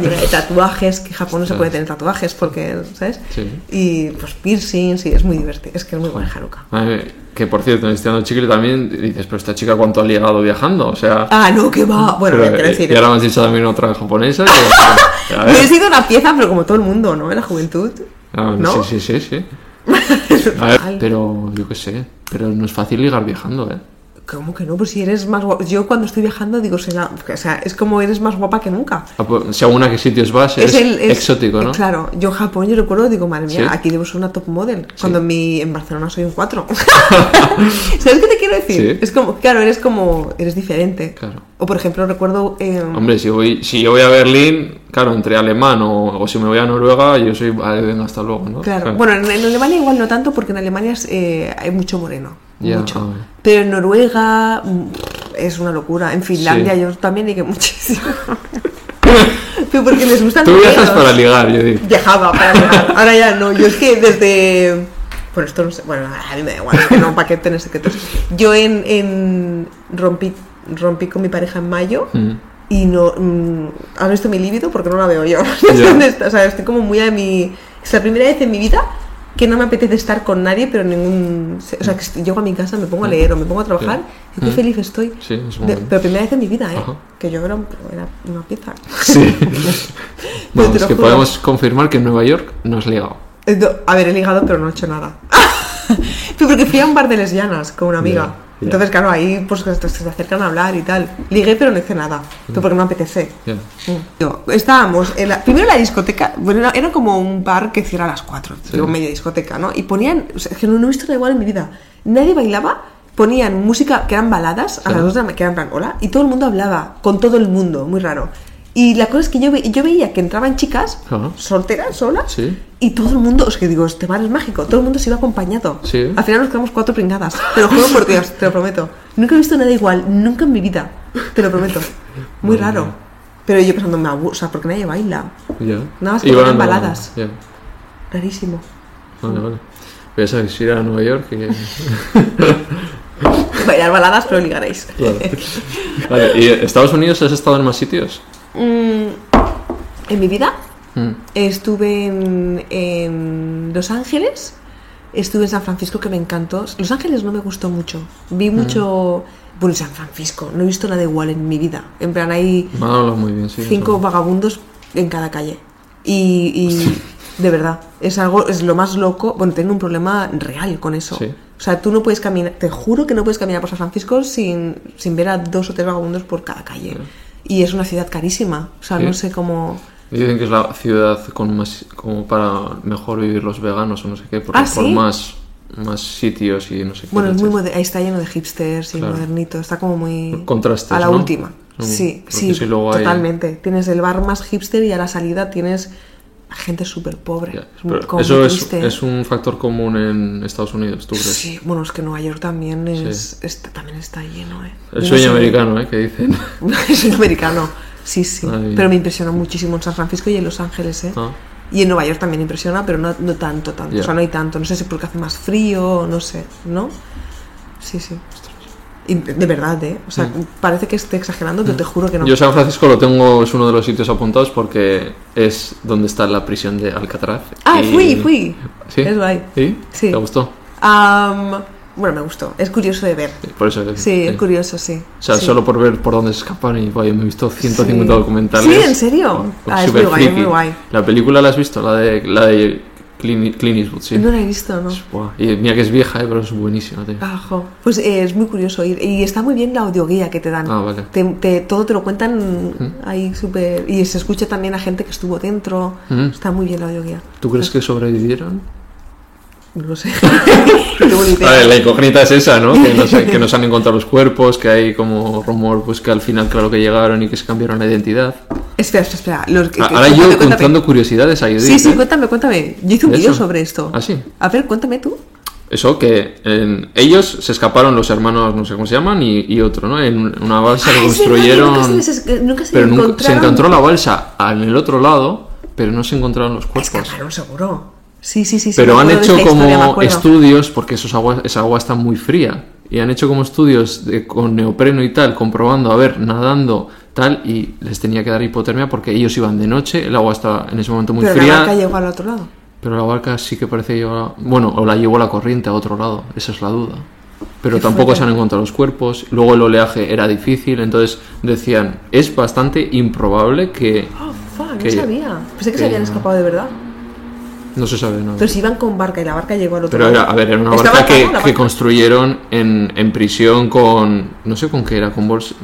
De tatuajes, que Japón no se puede tener tatuajes porque, ¿sabes? Sí. Y pues piercings, y es muy divertido, es que es muy buena Haruka. Mía, Que por cierto, en Estirando Chicle también dices, pero esta chica cuánto ha ligado viajando, o sea. Ah, no, que va. Bueno, pero, quiero eh, decir, y ahora me has dicho también otra japonesa. Que, yo he sido una pieza, pero como todo el mundo, ¿no? En la juventud. Ah, ¿No? Sí, sí, sí, sí. A ver, pero yo qué sé, pero no es fácil ligar viajando, ¿eh? ¿Cómo que no? Pues si eres más guapa. Yo cuando estoy viajando digo, será- o sea, es como eres más guapa que nunca. Ah, pues, Según a qué sitios vas, es, exótico, ¿no? Claro, yo en Japón yo recuerdo, digo, madre mía, ¿Sí? aquí debo ser una top model. Cuando en, mi, en Barcelona soy un 4. ¿Sabes qué te quiero decir? Sí. Es como, claro, eres como, eres diferente. Claro. O por ejemplo, recuerdo... eh, Hombre, si, voy, si yo voy a Berlín, claro, entre alemán o, o si me voy a Noruega, yo soy, vale, venga, hasta luego, ¿no? Claro. Bueno, en, en Alemania igual no tanto porque en Alemania es, eh, hay mucho moreno. Mucho. Pero en Noruega mm, es una locura. En Finlandia Sí. yo también llegué muchísimo. Pero porque les gustan Tú viajas para ligar, yo digo. Viajaba para viajar. Ahora ya no. Yo es que desde. Bueno, esto no sé. Bueno, a mí me da igual. Es que no, ¿para qué tener secretos? Yo en, en rompí, rompí con mi pareja en mayo. Mm. Y no. mm, ¿Has visto mi líbido? Porque no la veo yo. O sea, estoy como muy a mi. Es la primera vez en mi vida que no me apetece estar con nadie, pero ningún. O sea, que llego a mi casa, me pongo a leer o me pongo a trabajar y qué feliz estoy. Sí, es De- pero primera vez en mi vida, ¿eh? Ajá. Que yo era, un- era una pieza. Sí. Vamos, lo que juro. podemos confirmar que en Nueva York no has ligado. Eh, no, A ver, he ligado, pero no he hecho nada. pero porque fui a un bar de lesbianas con una amiga. Entonces, claro, ahí pues se acercan a hablar y tal. Ligué, pero no hice nada. Pero porque no apetece. Ya. Yo, estábamos en la, primero en la discoteca, bueno, era, era como un bar que cierra a las 4, Sí. digo, media discoteca, ¿no? Y ponían, o sea, que no, no he visto nada igual en mi vida. Nadie bailaba, ponían música que eran baladas a Sí. las 2 de la mañana, que eran plan, hola, y todo el mundo hablaba, con todo el mundo, muy raro. Y la cosa es que yo, ve- yo veía que entraban chicas solteras, solas, Sí. y todo el mundo, es que digo, este bar es mágico, todo el mundo se iba acompañado. Sí. Al final nos quedamos cuatro pringadas, te lo juro por Dios, te lo prometo. Nunca he visto nada igual, nunca en mi vida, te lo prometo. Muy raro. Pero yo pensando, me abu- o sea, porque nadie baila. Nada más que a- baladas. Rarísimo. Vale, vale. Pero ya sabes, ir a Nueva York. que- Bailar baladas, pero ligaréis. Claro. Vale, ¿y Estados Unidos has estado en más sitios? Mm, en mi vida Mm. estuve en, en Los Ángeles, estuve en San Francisco, que me encantó. Los Ángeles no me gustó mucho. Vi Mm. mucho. Bueno, San Francisco, no he visto nada igual en mi vida. En plan, hay muy bien, sí. cinco eso. vagabundos en cada calle. Y, y de verdad, es algo, es lo más loco. Bueno, tengo un problema real con eso. Sí. O sea, tú no puedes caminar, te juro que no puedes caminar por San Francisco sin, sin ver a dos o tres vagabundos por cada calle. Y es una ciudad carísima. O sea, Sí. no sé cómo. Dicen que es la ciudad con más, como para mejor vivir los veganos o no sé qué, porque Ah, por ¿sí? más, más sitios y no sé qué. Bueno, es muy ahí está lleno de hipsters y Claro. modernito. Está como muy. Contrastes, A la ¿no? última. Sí, sí, hay- totalmente. Tienes el bar más hipster y a la salida tienes gente súper pobre. Pero eso es, un factor común en Estados Unidos, ¿tú crees? Sí, bueno, es que Nueva York también es, está, también está lleno, ¿eh? El sueño americano, ¿eh? Que dicen. El sueño americano, sí, sí. Ay. Pero me impresionó muchísimo en San Francisco y en Los Ángeles, ¿eh? Ah, Y en Nueva York también impresiona, pero no, no tanto, tanto. O sea, no hay tanto. No sé si porque hace más frío, no sé, ¿no? Sí, sí. Y de verdad, ¿eh? O sea, parece que esté exagerando, pero te juro que no. Mm. Yo San Francisco lo tengo, es uno de los sitios apuntados porque es donde está la prisión de Alcatraz. Ah, y- fui, fui. ¿Sí? Es guay. ¿Sí? Sí. ¿Te gustó? Bueno, me gustó. Es curioso de ver. Sí, por eso. Sí, es curioso, sí. O sea, Sí. solo por ver por dónde se escapan y vaya, me he visto 150 Sí. documentales. Sí, ¿en serio? Ah, es muy guay, es muy guay. ¿La película la has visto? La de, la de Clint, Clint Eastwood, sí. No la he visto, ¿no? Buah, Y mira que es vieja, eh, pero es buenísima, tío. Ah, jo. Pues eh, es muy curioso ir. Y está muy bien la audioguía que te dan. Ah, vale. Te- te- todo te lo cuentan ahí súper. Y se escucha también a gente que estuvo dentro. Mm. Está muy bien la audioguía. ¿Tú crees que sobrevivieron? No lo sé. A ver, la incógnita es esa, ¿no? Que no, se, que no se han encontrado los cuerpos, que hay como rumor, pues que al final, claro que llegaron y que se cambiaron la identidad. Espera, espera, espera. Los que- Ah, que- Ahora cuéntame, yo cuéntame. contando curiosidades a Judith, Sí, sí, ¿eh? cuéntame, cuéntame. Yo hice un ¿De vídeo sobre esto. ¿Ah, sí? A ver, cuéntame tú. Eso, que en- ellos se escaparon, los hermanos, no sé cómo se llaman, y, y otro, ¿no? En una balsa que Ah, verdad, construyeron... nunca se nunca se pero nunca- se encontró la balsa en el otro lado, pero no se encontraron los cuerpos. Escaparon, seguro. Sí, sí, sí. sí, Pero me han hecho historia, como acuerdo. estudios, porque esos agua, esa agua está muy fría, y han hecho como estudios de- con neopreno y tal, comprobando, a ver, nadando, tal, y les tenía que dar hipotermia porque ellos iban de noche, el agua estaba en ese momento muy Pero la fría, barca llegó al otro lado. pero la barca sí que parece llevar, bueno, o la llevó la corriente a otro lado, esa es la duda. Pero Qué tampoco fuerte. se han encontrado los cuerpos, luego el oleaje era difícil, entonces decían, es bastante improbable que Oh, fuck, Que- no sabía. Pensé que, que- se habían escapado de verdad. No se sabe nada. Pero si iban con barca y la barca llegó al otro Pero lado. era, a ver, era una ¿Estaba barca que, construyeron en, en prisión con. No sé con qué era, con bols.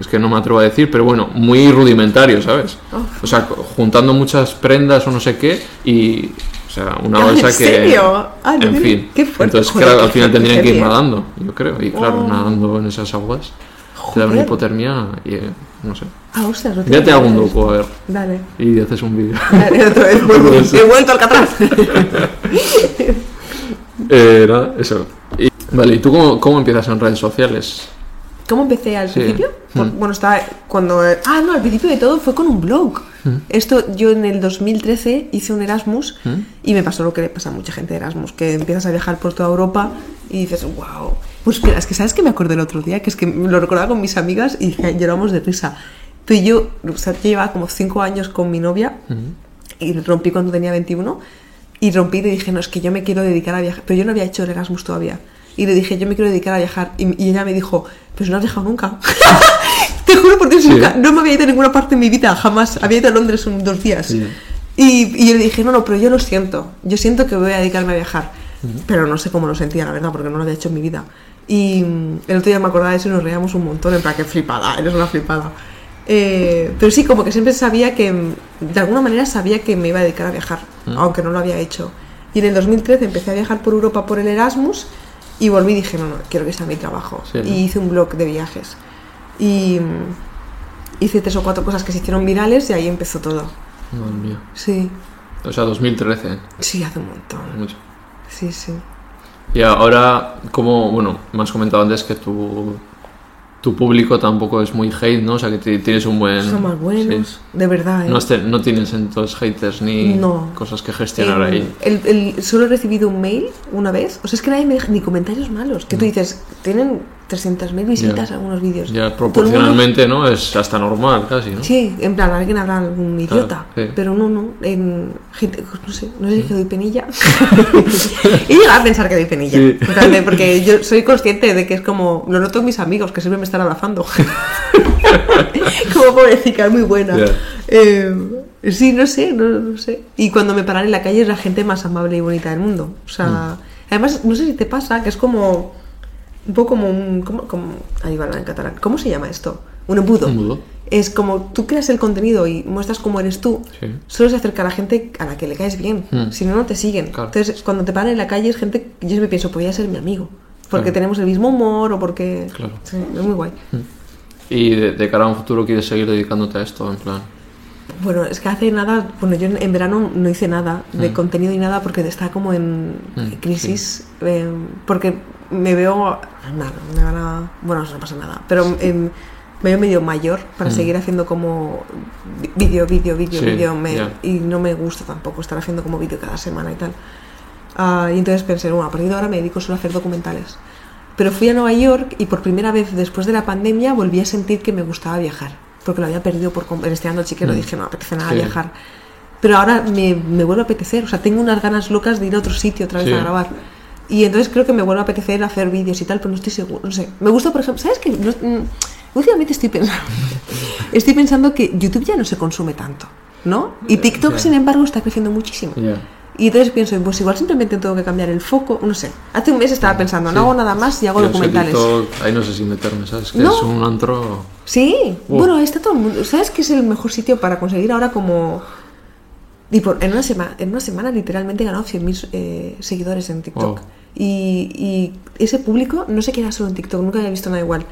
Es que no me atrevo a decir, pero bueno, muy rudimentario, ¿sabes? Oh. O sea, juntando muchas prendas o no sé qué y. O sea, una ¿en balsa que. serio? Ah, no en fin. qué fuerte, Entonces, joder, claro, al final tendrían que ir nadando, yo creo. Y claro, Oh. nadando en esas aguas. Te da una Joder. hipotermia y. eh, no sé. Ah, ostras, no tenía Fíjate algún idea de docu, a ver. Dale. Y haces un vídeo. Dale, otra vez. He vuelto al Alcatraz. eh, nada, eso. Y- vale, ¿y tú cómo, cómo empiezas en redes sociales? ¿Cómo empecé al Sí. principio? Mm. Bueno, estaba cuando... Ah, no, al principio de todo fue con un blog. Mm. Esto, yo en el 2013 hice un Erasmus Mm. y me pasó lo que le pasa a mucha gente de Erasmus, que empiezas a viajar por toda Europa y dices, wow. Pues es que sabes que me acordé el otro día, que es que lo recordaba con mis amigas y lloramos de risa. Pero yo, o sea, yo llevaba como 5 años con mi novia y rompí cuando tenía 21 y rompí y le dije, no, es que yo me quiero dedicar a viajar, pero yo no había hecho el Erasmus todavía. Y le dije, yo me quiero dedicar a viajar. Y, y ella me dijo, pues no has viajado nunca. Te juro por Dios, Sí. nunca, no me había ido a ninguna parte en mi vida, jamás. Había ido a Londres un, dos días. Sí. Y, y yo le dije, no, no, pero yo lo siento. Yo siento que voy a dedicarme a viajar. Pero no sé cómo lo sentía, la verdad, porque no lo había hecho en mi vida. Y mm, el otro día me acordaba de eso y nos reíamos un montón, en plan, que flipada, eres una flipada. Eh, pero sí, como que siempre sabía que, mm, de alguna manera sabía que me iba a dedicar a viajar, aunque no lo había hecho. Y en el 2013 empecé a viajar por Europa por el Erasmus y volví y dije, no, no, quiero que sea mi trabajo. Sí. Y hice un blog de viajes. Y mm, hice tres o cuatro cosas que se hicieron virales y ahí empezó todo. Madre mía. Sí, O sea, 2013. sí, hace un montón. Mucho. Sí, sí. Y ahora, como, bueno, me has comentado antes que tu, tu público tampoco es muy hate, ¿no? O sea, que ti- tienes un buen... Son más buenos, sí. de verdad. ¿eh? No, has te- no tienes entonces haters ni No. cosas que gestionar ahí. el- el- solo he recibido un mail una vez. O sea, es que nadie me deja ni comentarios malos. Que tú dices, tienen 300.000 visitas algunos vídeos. Ya mundo- proporcionalmente, ¿no? Es hasta normal casi, ¿no? Sí, en plan, alguien habrá algún idiota. sí. Pero no, no. En gente, no sé, no sé si que doy penilla. y llegaba a pensar que doy penilla. Sí. Porque yo soy consciente de que es como. Lo noto en mis amigos que siempre me están abrazando. como pobrecita, es muy buena. Eh, sí, no sé, no, no sé. Y cuando me paran en la calle es la gente más amable y bonita del mundo. O sea, Mm. además, no sé si te pasa que es como. Un poco como un. Como, como, ahí va en catalán. ¿Cómo se llama esto? Un embudo. Un embudo. Es como tú creas el contenido y muestras cómo eres tú. Sí. Solo se acerca a la gente a la que le caes bien. Mm. Si no, no te siguen. Claro. Entonces, cuando te paran en la calle es gente yo siempre pienso, podría ser mi amigo. Porque Claro. tenemos el mismo humor o porque. Claro. Sí, es muy guay. Y de, de cara a un futuro quieres seguir dedicándote a esto, en plan... Bueno, es que hace nada, bueno, yo en, verano no hice nada de contenido y nada porque está como en crisis, eh, porque me veo, nada, me van a, bueno, no pasa nada, pero em, me veo medio mayor para Mm. seguir haciendo como vídeo, vídeo, vídeo, Sí, vídeo, ya. y no me gusta tampoco estar haciendo como vídeo cada semana y tal. Ah, y entonces pensé, bueno, a partir de ahora me dedico solo a hacer documentales. Pero fui a Nueva York y por primera vez después de la pandemia volví a sentir que me gustaba viajar. Porque lo había perdido por en este año chiquero. Mm. Dije, no apetece nada Sí. viajar. Pero ahora me, me vuelve a apetecer. O sea, tengo unas ganas locas de ir a otro sitio otra vez Sí. a grabar. Y entonces creo que me vuelve a apetecer hacer vídeos y tal, pero no estoy seguro. No sé. Me gusta, por ejemplo, ¿sabes qué? No- mm, últimamente estoy pensando. estoy pensando que YouTube ya no se consume tanto. ¿No? Y TikTok, ya. sin embargo, está creciendo muchísimo. Ya. Y entonces pienso, pues igual simplemente tengo que cambiar el foco, no sé. Hace un mes estaba pensando, no Sí. hago nada más y hago Yo documentales. TikTok, ahí no sé si meterme, ¿sabes? Que No. es un antro... Sí, Uh. bueno, está todo el mundo. ¿Sabes qué es el mejor sitio para conseguir ahora como... Y por- en, una semana, en una semana literalmente he ganado 100.000 eh, seguidores en TikTok. Wow. Y, y ese público, no sé qué era solo en TikTok, nunca había visto nada igual.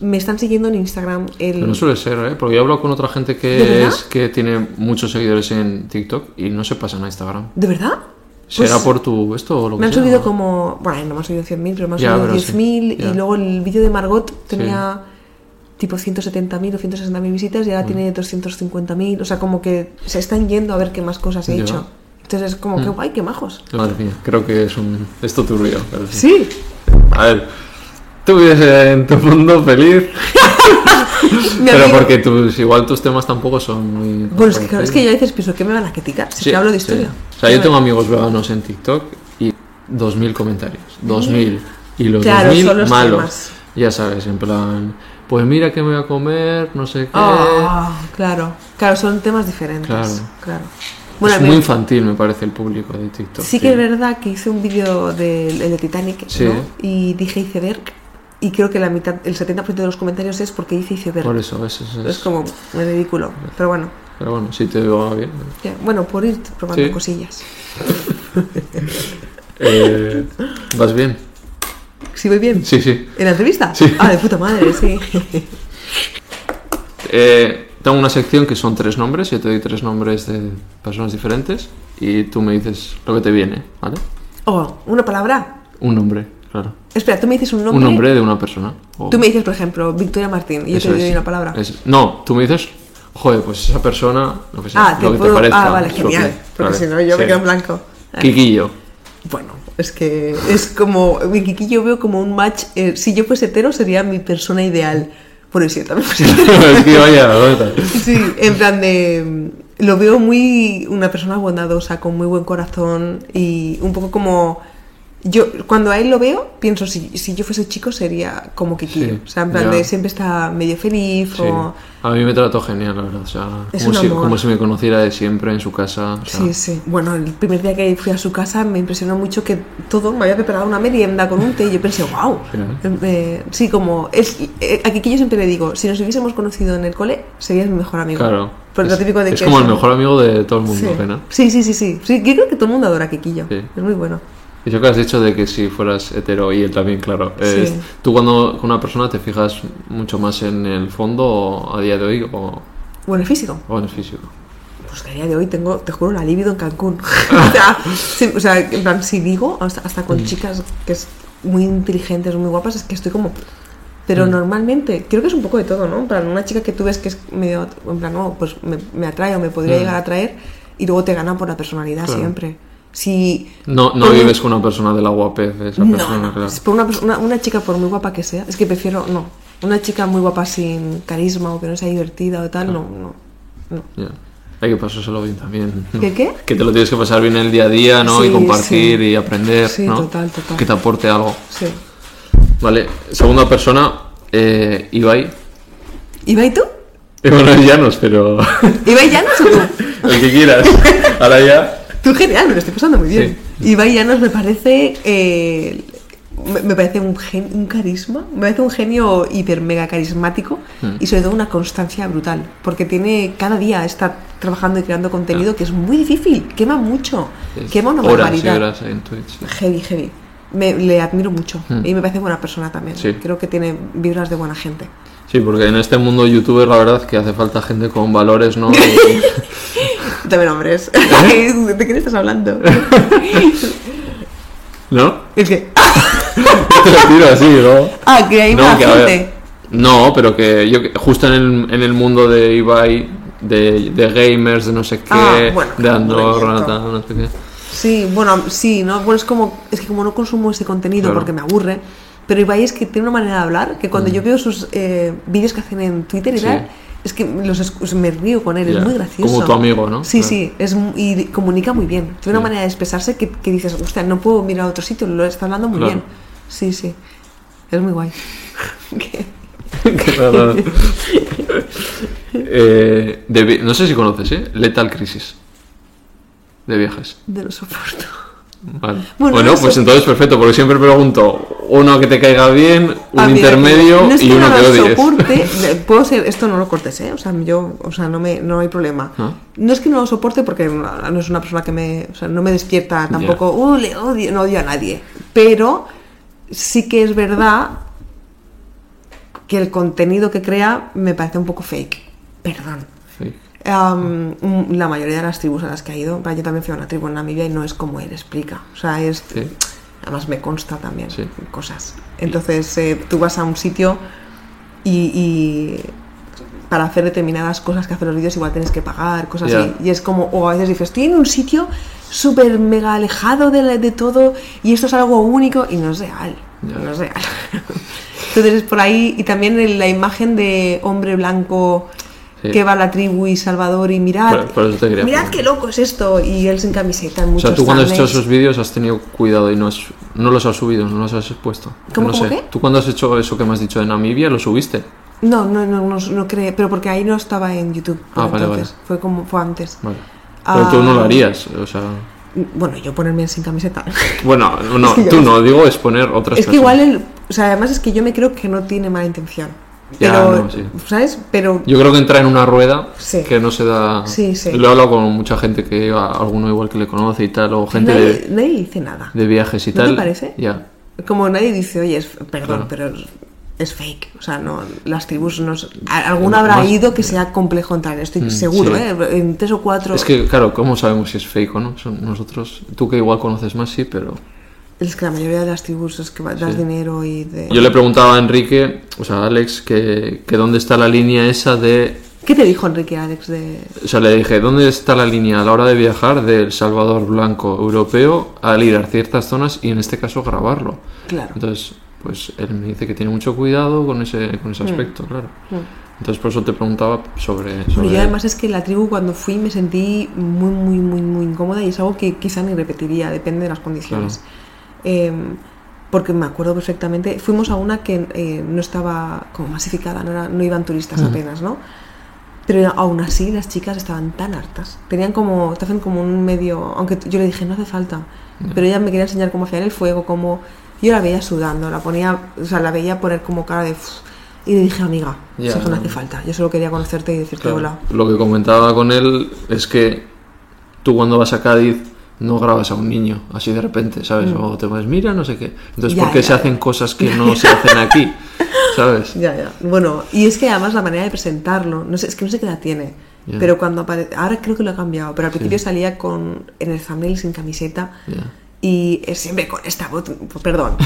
Me están siguiendo en Instagram. El... Pero no suele ser, ¿eh? Porque yo he hablado con otra gente ¿De que es que tiene muchos seguidores en TikTok y no se pasan a Instagram. ¿De verdad? ¿Será Pues- por tu esto o lo que Me han sea? subido como. Bueno, no me han subido 100.000, pero me han Ya, subido pero sí, 10.000. ya. Y luego el vídeo de Margot tenía tipo 170.000 o 160.000 visitas y ahora tiene 250.000. O sea, como que se están yendo a ver qué más cosas he hecho. Entonces es como, qué guay, qué majos. Madre mía, creo que es un... Esto turbio. pero sí. Sí, A ver, tú vives en tu mundo feliz, pero porque tus, igual tus temas tampoco son muy... Bueno, es que, claro, es que yo a veces pienso, ¿qué me van a criticar? Si Sí, que hablo de sí. historia. O sea, yo tengo amigos veganos en TikTok y 2.000 comentarios. 2.000. Y los Claro, 2.000 son los malos. temas. Ya sabes, en plan... Pues mira que me voy a comer, no sé qué... Ah, claro. Claro, son temas diferentes. Claro. Claro. es muy infantil, me parece, el público de TikTok. Sí que es verdad que hice un vídeo del el de Titanic Sí. ¿no? y dije iceberg y creo que la mitad, el 70% de los comentarios es porque dice iceberg. Por eso, eso, eso es. Es como ridículo, pero bueno. Pero bueno, si te va bien. ya, bueno, por ir probando Sí. cosillas. Eh, ¿Vas bien? ¿Sí voy bien? Sí, sí. ¿En la entrevista? Sí. Ah, de puta madre, sí. Eh, tengo una sección que son tres nombres. Yo te doy tres nombres de personas diferentes y tú me dices lo que te viene, ¿vale? Oh, una palabra. Un nombre, claro. Espera, tú me dices un nombre. Un nombre de una persona. Tú me dices, por ejemplo, Victoria Martín y yo Eso te doy es. una palabra. Es- no, tú me dices, joder, pues esa persona, lo que sea, ah, lo que puedo... te parezca. ah, vale, genial. que- porque vale, si no, yo me quedo en blanco. Quiquillo. Bueno, es que es como. Mi Kiki yo veo como un match. eh, si yo fuese hetero, sería mi persona ideal. Por eso yo también fuese es que vaya. Sí, en plan de. Lo veo muy. Una persona bondadosa, con muy buen corazón y un poco como. Yo, cuando a él lo veo, pienso, si, si yo fuese chico sería como Kikillo. Sí, o sea, en plan ya. de siempre está medio feliz Sí. o... A mí me trató genial, la verdad. O sea, Es como un si, amor. como si me conociera de siempre en su casa. o sea, Sí, sí. Bueno, el primer día que fui a su casa me impresionó mucho que todo, me había preparado una merienda con un té y yo pensé, wow. Sí. sí, como, es, eh, a Kiki yo siempre le digo, si nos hubiésemos conocido en el cole, serías mi mejor amigo. Claro. Pero es típico de es que como el mejor amigo de todo el mundo, Sí. ¿no? sí, sí, sí, sí. Sí, Yo creo que todo el mundo adora a Kikillo. Sí. Es muy bueno. Y eso que has dicho de que si fueras hetero y él también, claro. Sí. ¿Tú cuando con una persona te fijas mucho más en el fondo o a día de hoy o, Bueno, el físico. o en el físico? Pues que a día de hoy tengo, te juro, la libido en Cancún. o, sea, sí, o sea, en plan, si digo, hasta, hasta con chicas que es muy inteligentes, muy guapas, es que estoy como... Pero normalmente, creo que es un poco de todo, ¿no? En plan, una chica que tú ves que es medio, en plan, no, pues me, me atrae o me podría Mm. llegar a atraer y luego te ganan por la personalidad Claro. siempre. Si... No, no vives con una persona de la guapez esa No, persona, no, claro. es por una, una, una chica, por muy guapa que sea, es que prefiero, no. Una chica muy guapa sin carisma o que no sea divertida o tal, no, no. no. Ya. Hay que pasárselo bien también. ¿no? ¿Qué, qué? Que te lo tienes que pasar bien el día a día, ¿no? Sí, y compartir sí. y aprender, Sí, ¿no? total, total. Que te aporte algo. Sí. Vale, segunda persona, eh, Ibai. ¿Ibai tú? Eh, Bueno, Llanos, pero ¿Ibai Llanos o tú? el que quieras. Ahora ya. Tú genial, me lo estoy pasando muy bien. Ibai Llanos me parece. eh, me, parece un, gen- un carisma, me parece un genio hiper mega carismático Mm. y sobre todo una constancia brutal. Porque tiene. Cada día está trabajando y creando contenido que es muy difícil, quema mucho, Es quema una horas y barbaridad. horas en Twitch. sí. Heavy, heavy. Me, le admiro mucho Mm. y me parece buena persona también. Sí. Creo que tiene vibras de buena gente. Sí, porque en este mundo youtuber la verdad que hace falta gente con valores, ¿no? También hombres. ¿Eh? ¿De quién estás hablando? ¿No? es que. Te lo tiro así, ¿no? Ah, que hay No, más que gente. No, pero que yo justo en el, en el mundo de Ibai, de, de gamers, de no sé qué, Ah, bueno, de Andorra, tal, no sé qué. Sí, bueno, sí, ¿no? Bueno, es como, es que como no consumo ese contenido Claro. porque me aburre, pero Ibai es que tiene una manera de hablar que cuando yo veo sus eh, vídeos que hacen en Twitter y Mm. Sí. tal, es que los me río con él, es muy gracioso. como tu amigo, ¿no? Sí, Claro. sí, es, y comunica muy bien. Tiene una manera de expresarse que, que dices, hostia, no puedo mirar a otro sitio, lo está hablando muy Claro. bien. Sí, sí, es muy guay. Eh, de no sé si conoces, ¿eh? Lethal Crisis. De viajes. de lo soporto. Vale. Bueno, Bueno, pues entonces perfecto, porque siempre pregunto uno que te caiga bien, un intermedio no es y que uno no que odies. soporte, puedo ser, esto no lo cortes, ¿eh? O sea, yo, o sea, no me, no hay problema. ¿Ah? No es que no lo soporte porque no es una persona que me, o sea, no me despierta tampoco, "Uh, le odio, no odio a nadie. Pero sí que es verdad que el contenido que crea me parece un poco fake. Perdón. Sí. La mayoría de las tribus a las que ha ido, yo también fui a una tribu en Namibia y no es como él explica. O sea, es. Sí. Además, me consta también Sí. cosas. Entonces, eh, tú vas a un sitio y, y para hacer determinadas cosas que hacen los vídeos, igual tienes que pagar, cosas así. Y es como, o a veces dices, estoy en un sitio súper mega alejado de, la- de todo y esto es algo único y no es real. Ya. No es real. Entonces, es por ahí. Y también la imagen de hombre blanco Sí. que va a la tribu y Salvador y mirad, Por- por mirad preguntar. qué loco es esto y él sin camiseta en O sea, tú cuando has hecho esos vídeos has tenido cuidado y no, has- no los has subido, no los has expuesto. ¿Cómo, no cómo sé. qué? Tú cuando has hecho eso que me has dicho de Namibia, ¿lo subiste? No, no, no, no, no creo, pero porque ahí no estaba en YouTube. Ah, vale, entonces. vale. Fue como fue antes. Vale. Pero tú no lo harías, o sea... Bueno, yo ponerme sin camiseta. Bueno, no, Es que tú no, digo exponer otras es que personas. igual, el, o sea, además es que yo me creo que no tiene mala intención. Ya, Pero, no, sí. ¿sabes? Pero Yo creo que entra en una rueda Sí. que no se da... Sí, sí. Lo he hablado con mucha gente que alguno igual que le conoce y tal, o gente nadie, de, nadie dice nada. de viajes y ¿No te tal. parece? Ya. Como nadie dice, oye, es, perdón, Claro. pero es, fake. O sea, no, las tribus no. s- a- Alguna habrá Más- ido que sea complejo entrar, estoy Mm, seguro, sí. ¿eh? En tres o cuatro. Es que, claro, ¿cómo sabemos si es fake o no? Son nosotros... Tú que igual conoces más, sí, pero... Es que la mayoría de las tribus es que das Sí. dinero y de. Yo le preguntaba a Enrique, o sea, a Alex, que, que dónde está la línea esa de... ¿Qué te dijo Enrique Alex de.? O sea, le dije, ¿dónde está la línea a la hora de viajar del Salvador blanco europeo al ir a ciertas zonas y en este caso grabarlo? Claro. Entonces, pues él me dice que tiene mucho cuidado con ese, con ese aspecto, claro. Mm. Entonces, por eso te preguntaba sobre... Sobre yo además es que la tribu cuando fui me sentí muy, muy, muy, muy incómoda y es algo que quizá ni repetiría, depende de las condiciones. Eh, porque me acuerdo perfectamente, fuimos a una que eh, no estaba como masificada, no, era- no iban turistas apenas, ¿no? Pero aún así las chicas estaban tan hartas. Tenían como, te hacen como un medio, aunque yo le dije, no hace falta. Pero ella me quería enseñar cómo hacían el fuego, cómo... Yo la veía sudando, la ponía, o sea, la veía poner como cara de... Y le dije, amiga, eso no no. hace falta. Yo solo quería conocerte y decirte Claro. hola. Lo que comentaba con él es que tú cuando vas a Cádiz no grabas a un niño así de repente, ¿sabes? O te vas, mira, no sé qué. Entonces, Mm. Ya, ¿por qué ya, se hacen cosas que no se hacen aquí? ¿Sabes? Ya, ya. Bueno, y es que además la manera de presentarlo, no sé, es que no sé qué edad tiene. Ya. Pero cuando aparece, ahora creo que lo ha cambiado, pero al principio salía con en el thumbnail sin camiseta Ya. y es siempre con esta voz, perdón,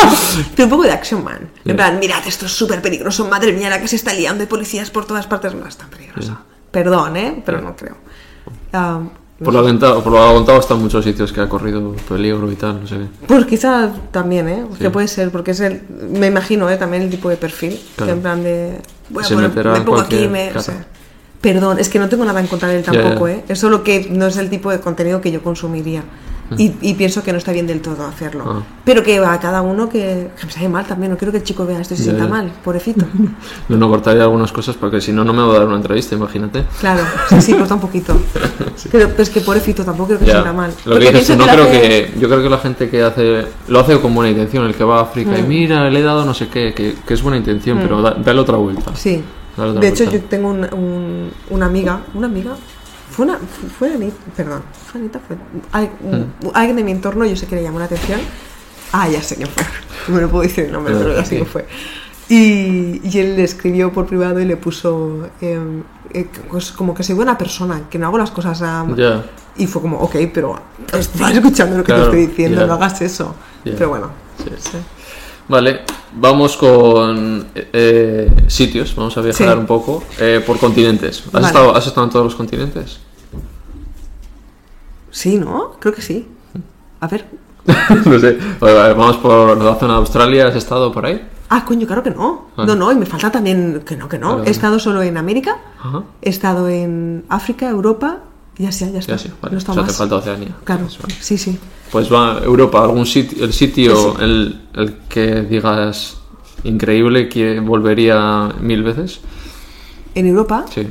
pero un poco de action man. Ya. En plan, mirad, esto es súper peligroso, madre mía, la que se está liando de policías por todas partes, no es tan peligrosa. Ya. Perdón, ¿eh? Pero no creo. Ah, Por lo, contado- por lo contado, hasta en muchos sitios que ha corrido peligro y tal, no sé qué. Pues quizá también, ¿eh? Que Sí. puede ser, porque es el, me imagino, ¿eh? También el tipo de perfil, Claro. que en plan de, voy a Se poner, me pongo aquí, me, o cara. sea, perdón, es que no tengo nada en contra de él Ya, tampoco, ya. ¿eh? Es solo que no es el tipo de contenido que yo consumiría. Y, y pienso que no está bien del todo hacerlo. Ah. Pero que a cada uno que, que me sabe mal también, no quiero que el chico vea esto y se sienta mal, pobrecito. No, no cortaría algunas cosas porque si no, no me va a dar una entrevista, imagínate. Claro, sí, sí, corta un poquito. Pero es que pobrecito tampoco quiero que se Ya. sienta mal. Lo que dices no que creo hace- que. Yo creo que la gente que hace. Lo hace con buena intención, el que va a África Mm. y mira, le he dado no sé qué, que, que es buena intención, pero da- dale otra vuelta. Sí. Dale otra De hecho, yo tengo un- un- una amiga, una amiga, fue una, fue Anita, perdón, fue Anita, fue al- Mm. alguien de mi entorno, yo sé que le llamó la atención. Ah, ya sé quién fue, no me lo puedo decir el nombre, Pero, pero ya sé sí. quién fue. Y, y él le escribió por privado y le puso, eh, eh, pues como que soy buena persona, que no hago las cosas a... Y fue como, ok, pero estás escuchando lo que Claro, te estoy diciendo, no hagas eso. Pero bueno, Sí. sí. Vale, vamos con eh, sitios. Vamos a viajar Sí. un poco eh, por continentes. ¿Has, Vale. estado, ¿Has estado en todos los continentes? Sí, ¿no? Creo que sí. A ver. no sé. Vale, vamos por la zona de Australia. ¿Has estado por ahí? Ah, coño, claro que no. Ah. No, no, y me falta también que no, que no. He estado solo en América, Ajá. he estado en África, Europa, ya está, ya está. Ya vale. No está o sea, más. te falta Oceanía. Claro, vale. sí, sí. Pues va Europa, algún sitio, el sitio, Sí, sí. El, el que digas increíble, que volvería mil veces. En Europa, Sí.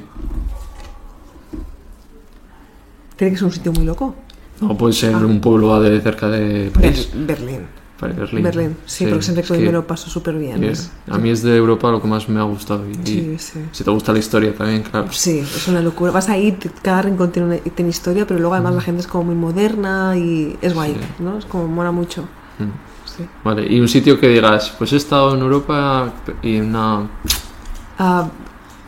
Tiene que ser un sitio muy loco. No, puede ser Ah. un pueblo de cerca de París. Ber- Berlín. Berlín. Berlín, sí, porque siempre que que- me lo paso súper bien. que es- a mí es de Europa lo que más me ha gustado. Y, Sí, sí. Si te gusta la historia también, claro. Sí, es una locura. Vas ahí, cada rincón tiene, una, tiene historia, pero luego además la gente es como muy moderna y es guay, Sí. ¿no? Es como mola mucho. Mm. Sí. Vale, y un sitio que digas, pues he estado en Europa y no. Ah,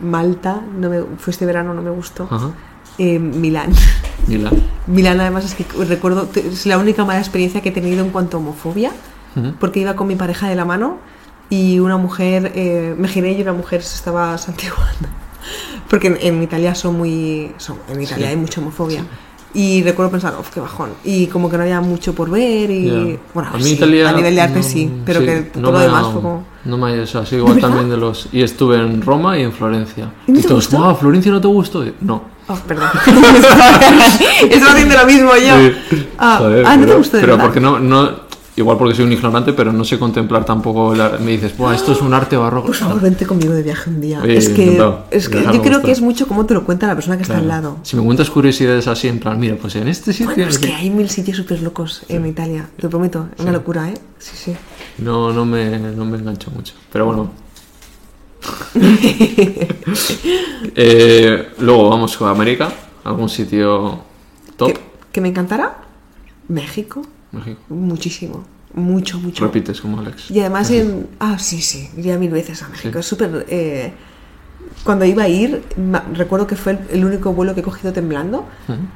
Malta, no me, fue este verano, no me gustó. Ajá. Eh, Milán. Milán. Milán además es que recuerdo, es la única mala experiencia que he tenido en cuanto a homofobia, porque iba con mi pareja de la mano y una mujer, eh, me giré y una mujer se estaba santiguando. Porque en, en Italia son muy... son- en Italia Sí. hay mucha homofobia. Y recuerdo pensar, uff, qué bajón. Y como que no había mucho por ver y... Ya. Bueno, a mí sí, Italia a nivel de arte no- sí, pero que todo me lo demás ha- fue como... No me ha o sea, sí, igual verdad? también de los... Y estuve en Roma y en Florencia. ¿Y no Y te todos, gustó? "Guau, ¿Florencia no te gustó? Y- No. Oh, perdón. Estaba haciendo lo mismo yo. Sí. Ah, Joder, ah, ¿no te gustó de Pero verdad? porque no, no... Igual porque soy un ignorante, pero no sé contemplar tampoco... el ar- Me dices, Buah, esto es un arte barroco. Por favor, vente conmigo de viaje un día. Oye, es que, es que yo creo gusta. que es mucho como te lo cuenta la persona que está Claro. al lado. Si me cuentas curiosidades así, en plan, mira, pues en este sitio... Bueno, es que hay mil sitios súper locos en Italia, te lo prometo. Es una locura, ¿eh? Sí, sí. No, no me, no me engancho mucho. Pero bueno. Eh, luego vamos con América. Algún sitio top. ¿Que, que me encantará? México. México. Muchísimo. Mucho, mucho. Repites como Alex. Y además en... Ah, sí, sí. Iría mil veces a México. Sí. Es súper... eh, Cuando iba a ir, recuerdo que fue el, el único vuelo que he cogido temblando,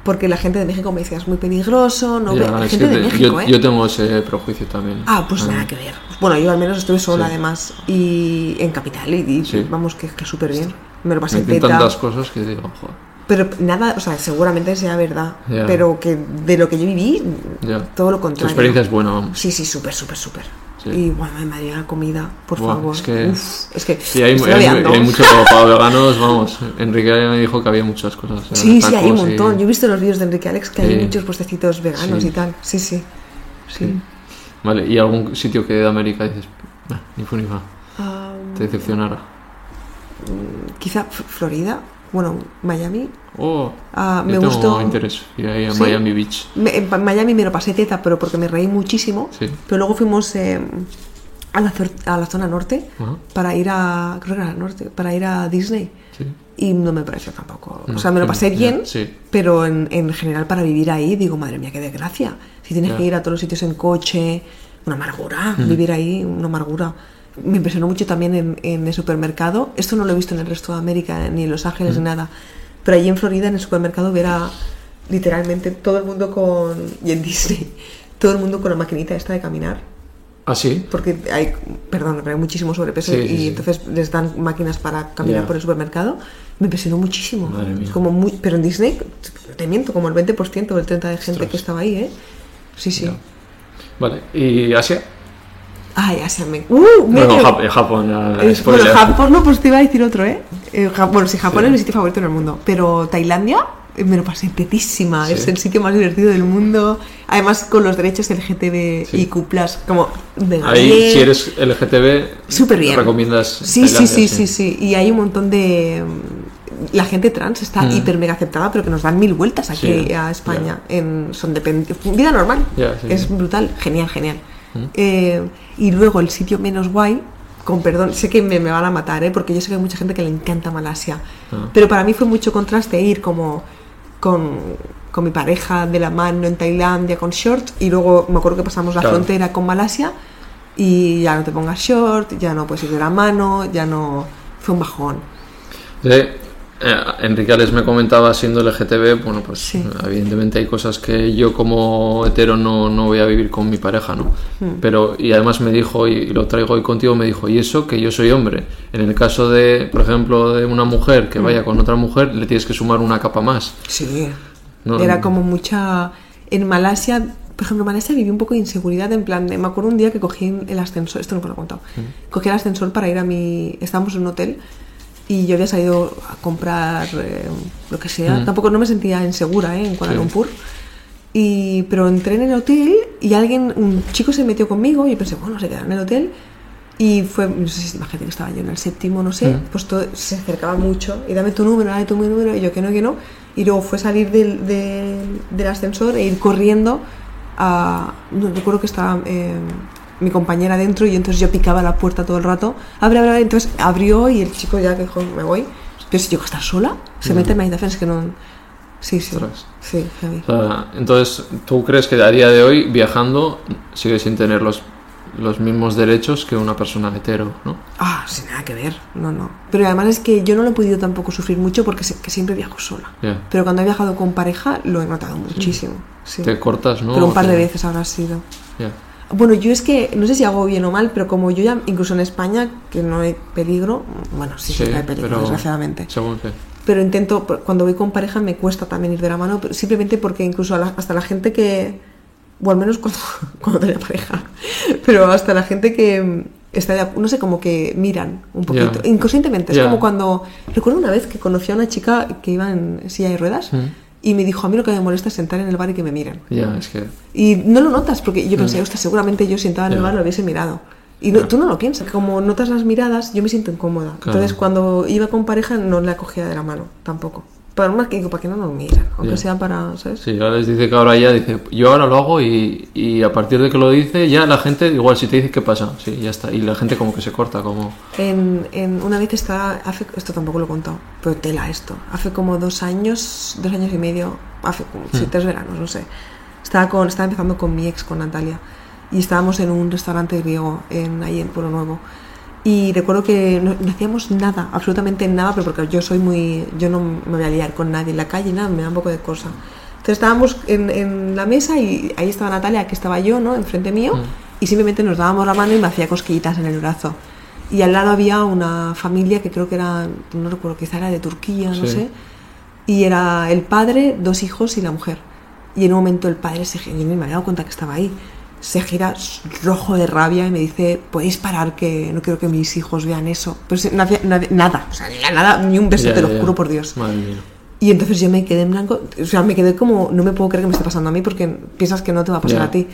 porque la gente de México me decía, es muy peligroso, no ve... Ya, La es gente de te- México, yo, ¿eh? yo tengo ese prejuicio también. Ah, pues nada que ver. Bueno, yo al menos estuve sola Sí. además y en Capital y, y Sí. vamos, que, que súper bien. Me lo pasé Me tantas cosas que digo, joder. Pero nada, o sea, seguramente sea verdad. Ya. Pero que de lo que yo viví, Ya. todo lo Tu contrario. experiencia es buena, vamos. Sí, sí, súper, súper, súper. Sí. Y bueno, me maría la comida, por Buah, favor. es que- Uf, es que Y hay, hay- hay mucho para veganos, vamos. Enrique me dijo que había muchas cosas. eh, Sí, sí, hay un y- montón. Yo he visto los vídeos de Enrique Alex que hay muchos puestecitos veganos Sí. y tal. Sí, sí. Sí. Vale, ¿y algún sitio que de América dices, "Bah, ni fu ni fa, Ah, te decepcionara? quizá F- Florida, bueno, Miami. Oh, Ah, yo me tengo gustó. interés ir ahí a ¿Sí? Miami Beach. Me- en Miami me lo pasé teta, pero porque me reí muchísimo. Sí. Pero luego fuimos eh, a, la, a la zona norte para ir a. Creo que era norte, para ir a Disney. Sí. Y no me pareció tampoco. No, o sea, me lo pasé bien, pero en, en general para vivir ahí, digo, madre mía, qué desgracia. Si tienes que ir a todos los sitios en coche, una amargura, Mm. vivir ahí, una amargura. Me impresionó mucho también en, en el supermercado. Esto no lo he visto en el resto de América, ni en Los Ángeles, Mm. ni nada. Pero allí en Florida, en el supermercado, ver a literalmente todo el mundo con. y en Disney, todo el mundo con la maquinita esta de caminar ¿Ah, sí? porque hay, perdón, hay muchísimo sobrepeso Sí, y sí. entonces les dan máquinas para caminar Ya. por el supermercado. Me impresionó muchísimo. Madre mía. Como muy, pero en Disney, te miento, como el 20% o el 30% de gente Ostras. que estaba ahí, ¿eh? Sí, sí. Ya. Vale, ¿y Asia? Ay, Asia me... ¡Uh! Bueno, medio. Jap- Japón, ya, Eh, spoiler. bueno, Japón no, pues te iba a decir otro, ¿eh? Eh, bueno, sí, Japón es mi sitio favorito en el mundo, pero Tailandia eh, me lo pasé tetísima, Sí. es el sitio más divertido del mundo, además con los derechos LGTB Sí. y Q+, como mega Ahí, si eres LGTB, Súper bien. recomiendas Sí, sí, sí, sí, sí. Y hay un montón de... mm, La gente trans está Mm. hiper mega aceptada, pero que nos dan mil vueltas aquí Sí, a España. En, son depend- Vida normal. Ya, es brutal. Genial, genial. Mm. Eh, y luego el sitio menos guay, con perdón, sé que me, me van a matar, ¿eh? porque yo sé que hay mucha gente que le encanta Malasia. Ah. Pero para mí fue mucho contraste ir como con, con mi pareja de la mano en Tailandia con short y luego me acuerdo que pasamos la Claro. frontera con Malasia y ya no te pongas short, ya no puedes ir de la mano, ya no... Fue un bajón. Sí, eh, Enrique Ales me comentaba siendo LGTB, bueno, pues Sí. evidentemente hay cosas que yo como hetero no, no voy a vivir con mi pareja, ¿no? Hmm. Pero, y además me dijo, y lo traigo hoy contigo, me dijo, y eso que yo soy hombre. En el caso de, por ejemplo, de una mujer que Hmm. vaya con otra mujer, le tienes que sumar una capa más. Sí. No, Era como mucha... En Malasia, por ejemplo, Malasia viví un poco de inseguridad, en plan, de- me acuerdo un día que cogí el ascensor, esto no me lo he contado, cogí el ascensor para ir a mi... Estábamos en un hotel y yo había salido a comprar eh, lo que sea, Mm. tampoco no me sentía insegura ¿eh? en Kuala Sí. Lumpur. Y, pero entré en el hotel y alguien, un chico se metió conmigo y pensé, bueno, se quedará en el hotel. Y fue, no sé si imagínate que estaba yo en el séptimo, no sé, Mm. pues todo, se acercaba mucho y dame tu número, dame tu número, y yo que no, que no. Y luego fue salir del, del, del ascensor e ir corriendo a. No recuerdo que estaba eh, mi compañera dentro y entonces yo picaba la puerta todo el rato. Abre, abre, abre. Entonces abrió y el chico ya que dijo, me voy. Pero si yo que estar sola, se mete en habitación, es que no. Sí, sí. Sí. O sea, entonces, ¿tú crees que a día de hoy, viajando, sigues sin tener los, los mismos derechos que una persona hetero, ¿no? Ah, sin nada que ver. No, no. Pero además es que yo no lo he podido tampoco sufrir mucho porque sé- que siempre viajo sola. Ya. Pero cuando he viajado con pareja lo he notado muchísimo. Sí. Te cortas, ¿no? Pero un par de veces habrá sido. Ya. Bueno, yo es que no sé si hago bien o mal, pero como yo ya, incluso en España, que no hay peligro, bueno, sí, sí, que hay peligro, pero- desgraciadamente. Según que. Pero intento, cuando voy con pareja me cuesta también ir de la mano, pero simplemente porque incluso la- hasta la gente que, o al menos cuando, cuando tenía pareja, pero hasta la gente que está de, no sé, como que miran un poquito, inconscientemente. Es como cuando, recuerdo una vez que conocí a una chica que iba en silla de ruedas Mm. Y me dijo, a mí lo que me molesta es sentar en el bar y que me miren. Ya, es que. Y no lo notas, porque yo pensé, ostras, seguramente yo sentada en el Mm. Bar lo hubiese mirado. Y no- tú no lo piensas. Como notas las miradas, yo me siento incómoda. Claro. Entonces, cuando iba con pareja, no la cogía de la mano, tampoco. Para más que para que no nos miran, aunque Ya. sea para, ¿sabes? Sí, ahora les dice que ahora ya dice, yo ahora lo hago y, y a partir de que lo dice, ya la gente, igual si te dice qué pasa, sí, ya está. Y la gente como que se corta, como. En, en- una vez estaba, hace, esto tampoco lo he contado, pero tela esto. Hace como dos años, dos años y medio, hace como sí, tres veranos, no sé. Estaba, con, estaba empezando con mi ex, con Natalia, y estábamos en un restaurante griego en, ahí en Pueblo Nuevo. Y recuerdo que no, no hacíamos nada, absolutamente nada, pero porque yo soy muy. Yo no me voy a liar con nadie en la calle, nada, me da un poco de cosa. Entonces estábamos en, en la mesa y ahí estaba Natalia, que estaba yo, ¿no? Enfrente mío, Mm. y simplemente nos dábamos la mano y me hacía cosquillitas en el brazo. Y al lado había una familia que creo que era, no recuerdo, quizá era de Turquía, no Sí. sé. Y era el padre, dos hijos y la mujer. Y en un momento el padre se y me había dado cuenta que estaba ahí. Se gira rojo de rabia y me dice, podéis parar que no quiero que mis hijos vean eso. Pero hacía nada, nada, o sea, ni nada, ni un beso, Ya, te lo ya, juro por Dios. Madre mía. Y entonces yo me quedé en blanco, o sea, me quedé como, no me puedo creer que me esté pasando a mí porque piensas que no te va a pasar Ya. a ti.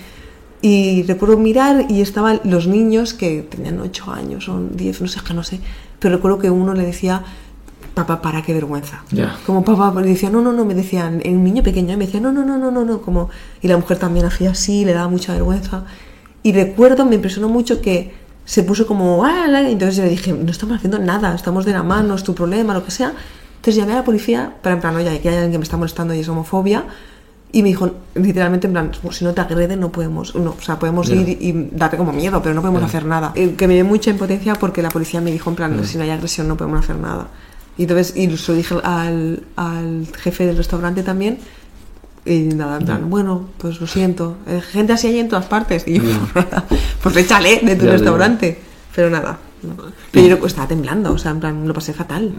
Y recuerdo mirar y estaban los niños que tenían 8 años o 10, no sé, que no sé. Pero recuerdo que uno le decía, papá, para qué vergüenza. Ya. Como papá, le decía, no, no, no, me decían, el niño pequeño, y me decía, no, no, no, no, no, no, como, y la mujer también hacía así, le daba mucha vergüenza. Y recuerdo, me impresionó mucho que se puso como, ah, la", entonces yo le dije, no estamos haciendo nada, estamos de la mano, es tu problema, lo que sea. Entonces llamé a la policía, para en plan, oye, aquí hay alguien que me está molestando y es homofobia. Y me dijo, literalmente, en plan, si no te agreden, no podemos, no, o sea, podemos Ya. ir y darte como miedo, pero no podemos Ya. hacer nada. Eh, Que me dio mucha impotencia porque la policía me dijo, en plan, si no hay agresión, no podemos hacer nada. Y entonces, y se lo dije al, al jefe del restaurante también. Y nada, Ya. bueno, pues lo siento. Eh, Gente así hay en todas partes. Y yo, pues échale de tu Ya, restaurante. Pero nada. no. Pero yo estaba temblando, o sea, en plan, lo pasé fatal.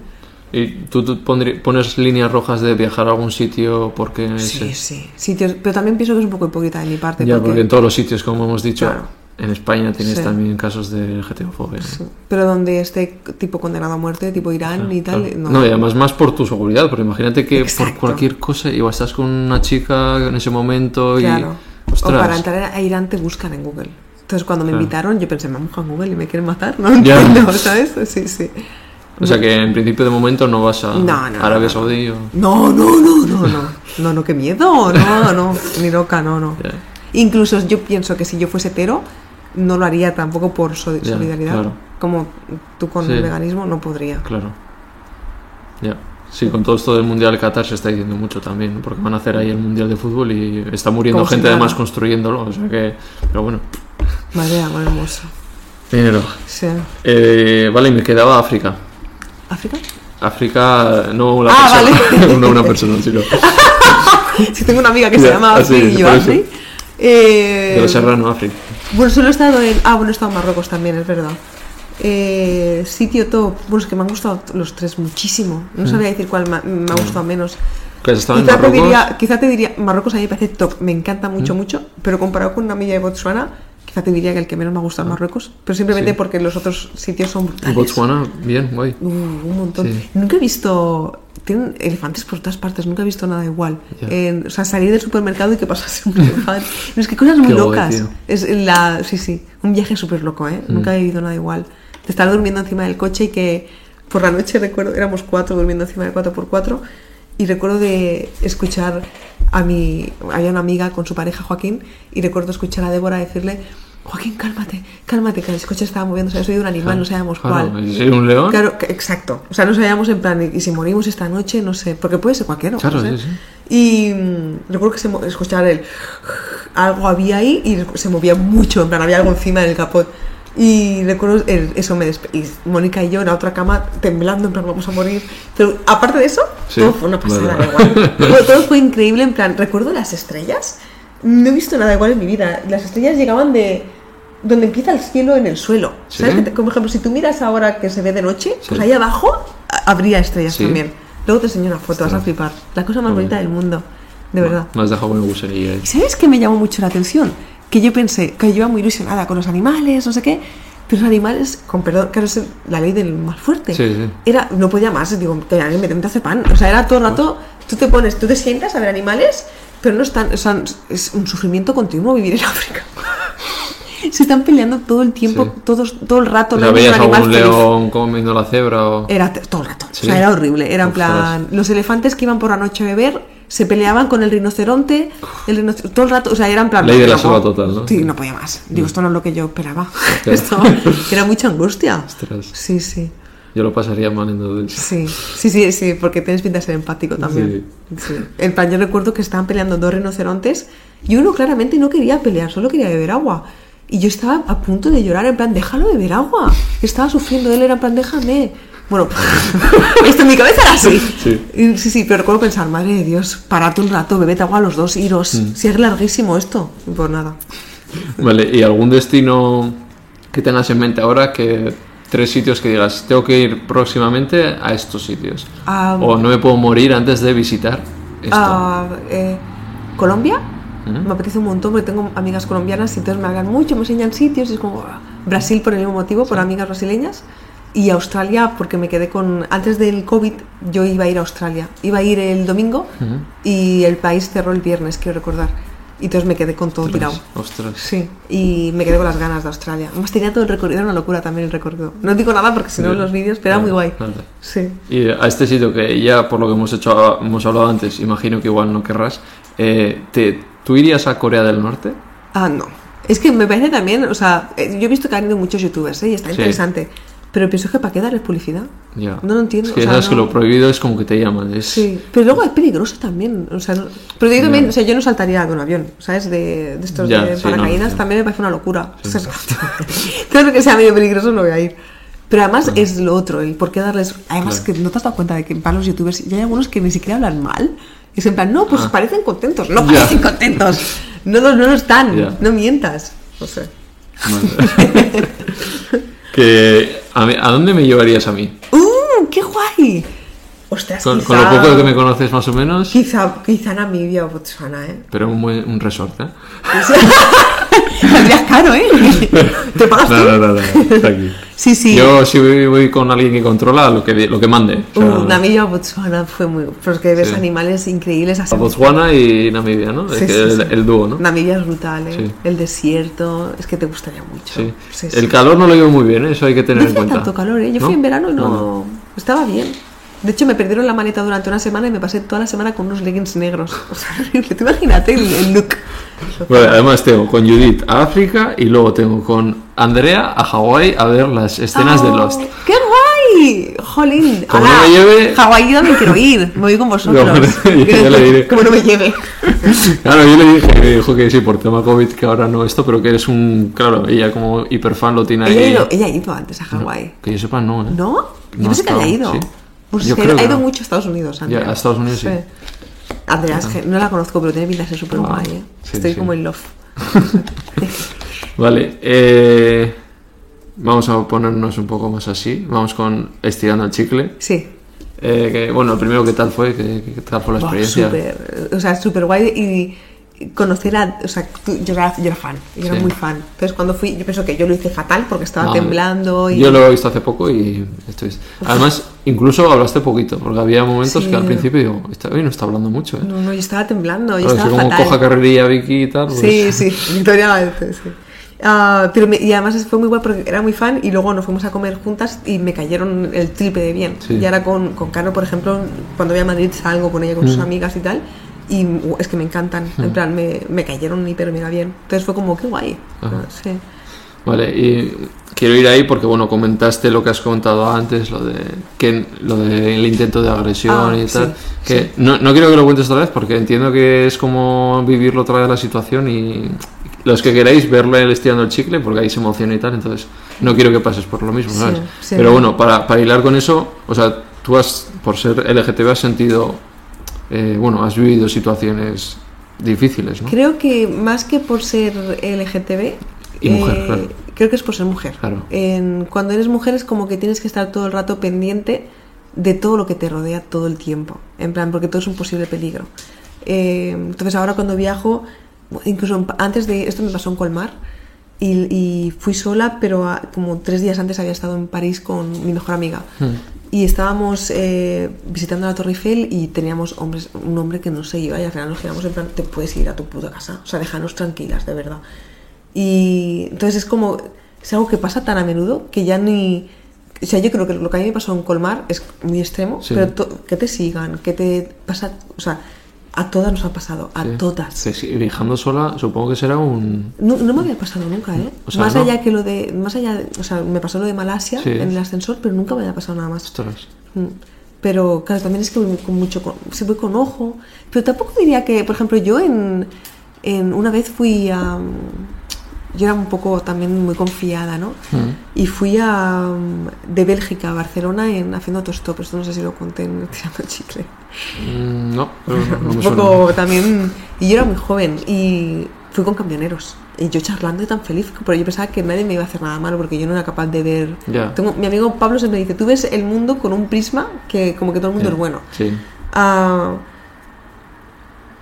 ¿Y tú, tú pondrí- pones líneas rojas de viajar a algún sitio porque... Sí, es- sí. Sitios, pero también pienso que es un poco hipócrita de mi parte. Ya, porque, porque en todos los sitios, como hemos dicho, Claro. En España tienes Sí. también casos de LGTBofobia. sí. Pero donde esté tipo condenado a muerte, tipo Irán y tal. Claro. No, No, y además más por tu seguridad, porque imagínate que Exacto. por cualquier cosa, igual estás con una chica en ese momento Claro. y... Ostras. O para entrar a Irán te buscan en Google. Entonces cuando me Claro. invitaron yo pensé, me han buscado en Google y me quieren matar. No Ya. entiendo, ¿sabes? Sí, sí. O sea que en principio de momento no vas a No, no, Arabia no, no. Saudí o... No, no, no, no, no. No, no, qué miedo. No, no, ni loca, no, no. Ya. Incluso yo pienso que si yo fuese hetero, no lo haría tampoco por solidaridad. claro. Como tú con Sí. el veganismo no podría. Claro. Ya. Sí, con todo esto del Mundial de Qatar se está diciendo mucho también, porque van a hacer ahí el Mundial de Fútbol y está muriendo Como gente además construyéndolo, o sea que... Pero bueno, Madre amor hermoso. dinero. Sí. Eh, vale, y me quedaba África. ¿África? África, no una Ah, persona, no una persona, sino Si tengo una amiga que se llama Afri y yo. Afri. Eh, de los Serrano, África. Bueno, solo he estado en. Ah, bueno, he estado en Marruecos también, es verdad. Eh, sitio top. Bueno, es que me han gustado los tres muchísimo. No sabría decir cuál me ha gustado menos. En Quizá te, Marruecos. diría, quizá te diría. Marruecos a mí me parece top. Me encanta mucho, mucho. Pero comparado con una amiga de Botswana, quizá te diría que el que menos me ha gustado es Marruecos. Pero simplemente Ah. Sí. porque los otros sitios son brutales. Botswana, bien, guay. Uh, un montón. Sí. Nunca he visto. Tienen elefantes por todas partes, nunca he visto nada igual. Ya. En- o sea, salir del supermercado y que pasase un elefante. No, es que cosas muy Qué guay, locas. tío. es la, sí, sí, un viaje súper loco, ¿eh? Nunca he vivido nada igual. De estar durmiendo encima del coche y que por la noche recuerdo, éramos cuatro durmiendo encima del 4x4 y recuerdo de escuchar a mi. Había una amiga con su pareja Joaquín y recuerdo escuchar a Débora decirle. Joaquín, cálmate, cálmate, que el coche estaba moviéndose, había oído un animal, no sabíamos Claro, cuál. ¿sí, un león? Claro, exacto. O sea, no sabíamos en plan, y si morimos esta noche, no sé, porque puede ser cualquiera. Claro, no sé. sí, sí. Y mm, recuerdo que se escuchar el algo había ahí y se movía mucho, en plan, había algo encima del capot. Y recuerdo el- eso me y Mónica y yo en la otra cama temblando, en plan, vamos a morir. Pero aparte de eso, Sí, todo fue una pasada, vale. igual. Todo, todo fue increíble, en plan, recuerdo las estrellas. No he visto nada igual en mi vida. Las estrellas llegaban de donde empieza el cielo en el suelo. ¿Sí? ¿Sabes? Te- Como ejemplo, si tú miras ahora que se ve de noche, pues Sí. ahí abajo habría estrellas también. Luego te enseño una foto, vas a flipar. La cosa más bonita del mundo, de verdad. Me has dejado con el gusanillo ahí. ¿Y sabes qué me llamó mucho la atención? Que yo pensé que yo iba muy ilusionada con los animales, no sé qué, pero los animales, con perdón, claro, es la ley del más fuerte. Sí, sí. Era, no podía más, digo, que alguien me hace pan. O sea, era todo el rato, tú te pones, tú te sientas a ver animales, pero no están, o sea, es un sufrimiento continuo vivir en África. Se están peleando todo el tiempo, Sí. todos, todo el rato. O sea, veías animal algún feliz. león comiendo la cebra o... Era todo el rato. Sí. O sea, era horrible. Era en plan. Los elefantes que iban por la noche a beber se peleaban con el rinoceronte. El rinoce- todo el rato. O sea, era en plan. Ley de la selva total, ¿no? Sí, no podía más. Digo, esto no es lo que yo esperaba. Claro. esto era mucha angustia. Ostras. Sí, sí. Yo lo pasaría mal en eso. Sí, sí, sí, sí, porque tienes pinta de ser empático también. Sí. En plan, yo recuerdo que estaban peleando dos rinocerontes y uno claramente no quería pelear, solo quería beber agua. Y yo estaba a punto de llorar, en plan, déjalo beber agua. Estaba sufriendo, él era en plan, déjame. Bueno, esto en mi cabeza era así. Sí. Sí, sí, pero recuerdo pensar, madre de Dios, parate un rato, bebete agua a los dos, iros. Mm. Si es larguísimo esto. Pues nada. Vale, ¿y algún destino que tengas en mente ahora que tres sitios que digas, tengo que ir próximamente a estos sitios? Ah, o no me puedo morir antes de visitar esto. Ah, eh, Colombia Me apetece un montón porque tengo amigas colombianas y entonces me hablan mucho, me enseñan sitios y es como Brasil por el mismo motivo, por amigas brasileñas. Y Australia porque me quedé con antes del COVID yo iba a ir a Australia, iba a ir el domingo y el país cerró el viernes, quiero recordar. Y entonces me quedé con todo tirado. Ostras. Sí, y me quedé con las ganas de Australia. Además tenía todo el recorrido, era una locura también el recorrido. No digo nada porque si no los vídeos, pero era muy guay. Vale. Sí. Y a este sitio que ya por lo que hemos hecho hemos hablado antes, imagino que igual no querrás. eh, te, ¿Tú irías a Corea del Norte? Ah, no. Es que me parece también, o sea, eh, yo he visto que han ido muchos youtubers, ¿eh? Y está Sí. interesante. Pero pienso que ¿para qué darles publicidad? Ya. No lo entiendo. Es que o sea, sabes que no- lo prohibido es como que te llaman. Es... Sí, pero luego es peligroso también. O sea, no- pero yo también, Ya. o sea, yo no saltaría de un avión, ¿sabes? De, de estos Ya, de sí, paracaídas no, no. también me parece una locura. O sea, todo lo que sea medio peligroso no voy a ir. Pero además es lo otro, el por qué darles. Además, Claro. que no te has dado cuenta de que para los youtubers ya hay algunos que ni siquiera hablan mal. Es en plan, no, pues parecen contentos. No Ah. Parecen contentos. No, lo- no lo están. No mientas. No sé. Vale. que, a, ¿A dónde me llevarías a mí? ¡Uh! ¡Qué guay! Ostras, Con, quizá, con lo poco que me conoces más o menos, Quizá, quizá Namibia o Botswana, ¿eh? pero un, buen- un resort, ¿eh? Saldrías caro, ¿eh? ¿Te pagas No, no, no, no, está aquí. Sí, sí. Yo si voy, voy con alguien que controla lo que, lo que mande. O sea, Uh, Namibia o Botswana fue muy... Porque ves Sí. animales increíbles así. a Botswana y Namibia, ¿no? Es que el, dúo, ¿no? Namibia es brutal, ¿eh? El desierto, es que te gustaría mucho. Sí. El calor no lo llevo muy bien, ¿eh? eso hay que tener No en cuenta. tanto calor, ¿eh? Yo ¿No? fui en verano y no... no. Estaba bien. De hecho, me perdieron la maleta durante una semana y me pasé toda la semana con unos leggings negros. O sea, horrible. Tú imagínate el, el look. Bueno, además tengo con Judith a África y luego tengo con Andrea a Hawái a ver las escenas de ¡Oh, Lost. ¡Qué guay! ¡Jolín! Como no me lleve- Hawái yo también quiero ir. Me voy con vosotros. No, ya le diré. Como no me lleve. Claro, yo le dije, me dijo que sí, por tema COVID, que ahora no esto, pero que eres un. Claro, ella como hiperfan lo tiene Ella ahí. ido, ella ha ido antes a Hawái. Que yo sepa, no, ¿eh? ¿No? Yo No pensé que había ido. sí. Pues Yo es que creo ha que ido no. mucho a Estados Unidos. Andrea. Ya, a Estados Unidos sí. Andrea, es que no la conozco, pero tiene pinta de ser súper Ah, guay, ¿eh? sí, Estoy sí. como en love. Vale, eh, vamos a ponernos un poco más así. Vamos con estirando el chicle. Sí. Eh, que, bueno, el primero, ¿qué tal fue? ¿Qué, qué tal fue la Buah, experiencia? súper, o sea, súper guay y conocer a, o sea, yo era, yo era fan, yo era muy fan. Entonces cuando fui, yo pienso que yo lo hice fatal porque estaba No, temblando y... Yo lo he visto hace poco y estoy... Además, incluso hablaste poquito, porque había momentos Sí. que al principio digo, "Este hoy no está hablando mucho, ¿eh? No, no, yo estaba temblando, yo Claro, estaba como coja carrerilla Vicky y tal, pues... Sí, sí, Victoria Valente, sí. Ah, pero me- y además fue muy guay porque era muy fan y luego nos fuimos a comer juntas y me cayeron el triple de bien. Sí. Y ahora con, con Caro, por ejemplo, cuando voy a Madrid salgo con ella, con Mm. sus amigas y tal. Y uh, es que me encantan, en plan, me, me cayeron hiper mega bien. Entonces fue como, qué guay. Ajá. Ah, Sí. Vale, y quiero ir ahí porque, bueno, comentaste lo que has comentado antes, lo de que lo del intento de agresión Ah, y tal. sí, que No, no quiero que lo cuentes otra vez porque entiendo que es como vivirlo otra vez la situación y los que queráis verle el estirando el chicle porque ahí se emociona y tal, entonces no quiero que pases por lo mismo, Sí, ¿sabes? sí. Pero bueno, para, para hilar con eso, o sea, tú has, por ser LGTB, has sentido, eh, bueno, has vivido situaciones difíciles, ¿no? Creo que más que por ser LGTB, Y mujer, claro. creo que es por ser mujer. Claro. En- cuando eres mujer es como que tienes que estar todo el rato pendiente de todo lo que te rodea todo el tiempo. En plan, porque todo es un posible peligro. Eh, entonces ahora cuando viajo, incluso antes de esto me pasó en Colmar y, y fui sola, pero a- como tres días antes había estado en París con mi mejor amiga. Hmm. Y estábamos eh, visitando la Torre Eiffel y teníamos hombres, un hombre que no se iba y al final nos quedamos en plan, te puedes ir a tu puta casa, o sea, déjanos tranquilas, de verdad. Y entonces es como, es algo que pasa tan a menudo que ya ni... O sea, yo creo que lo que a mí me pasó en Colmar es muy extremo, Sí. pero to- que te sigan, que te pasa, o sea, a todas nos ha pasado, a Sí. todas. Sí, viajando sola, supongo que será un... No, no me había pasado nunca, ¿eh? O sea, más no. allá que lo de, más allá, o sea, me pasó lo de Malasia en el ascensor, pero nunca me había pasado nada más. Ostras. Mm. Pero claro, también es que voy con mucho, con, se voy con ojo. Pero tampoco diría que, por ejemplo, yo en, en una vez fui a, yo era un poco también muy confiada, ¿no? Mm. Y fui a, de Bélgica a Barcelona en haciendo autostop. Esto no sé si lo conté en tirando el chicle. Mm, No, pero no, no un me suena. poco también. Y yo era muy joven y fui con camioneros. Y yo charlando y tan feliz, pero yo pensaba que nadie me iba a hacer nada malo porque yo no era capaz de ver. Tengo, mi amigo Pablo siempre dice: Tú ves el mundo con un prisma que, como que todo el mundo es bueno. Sí. Ah,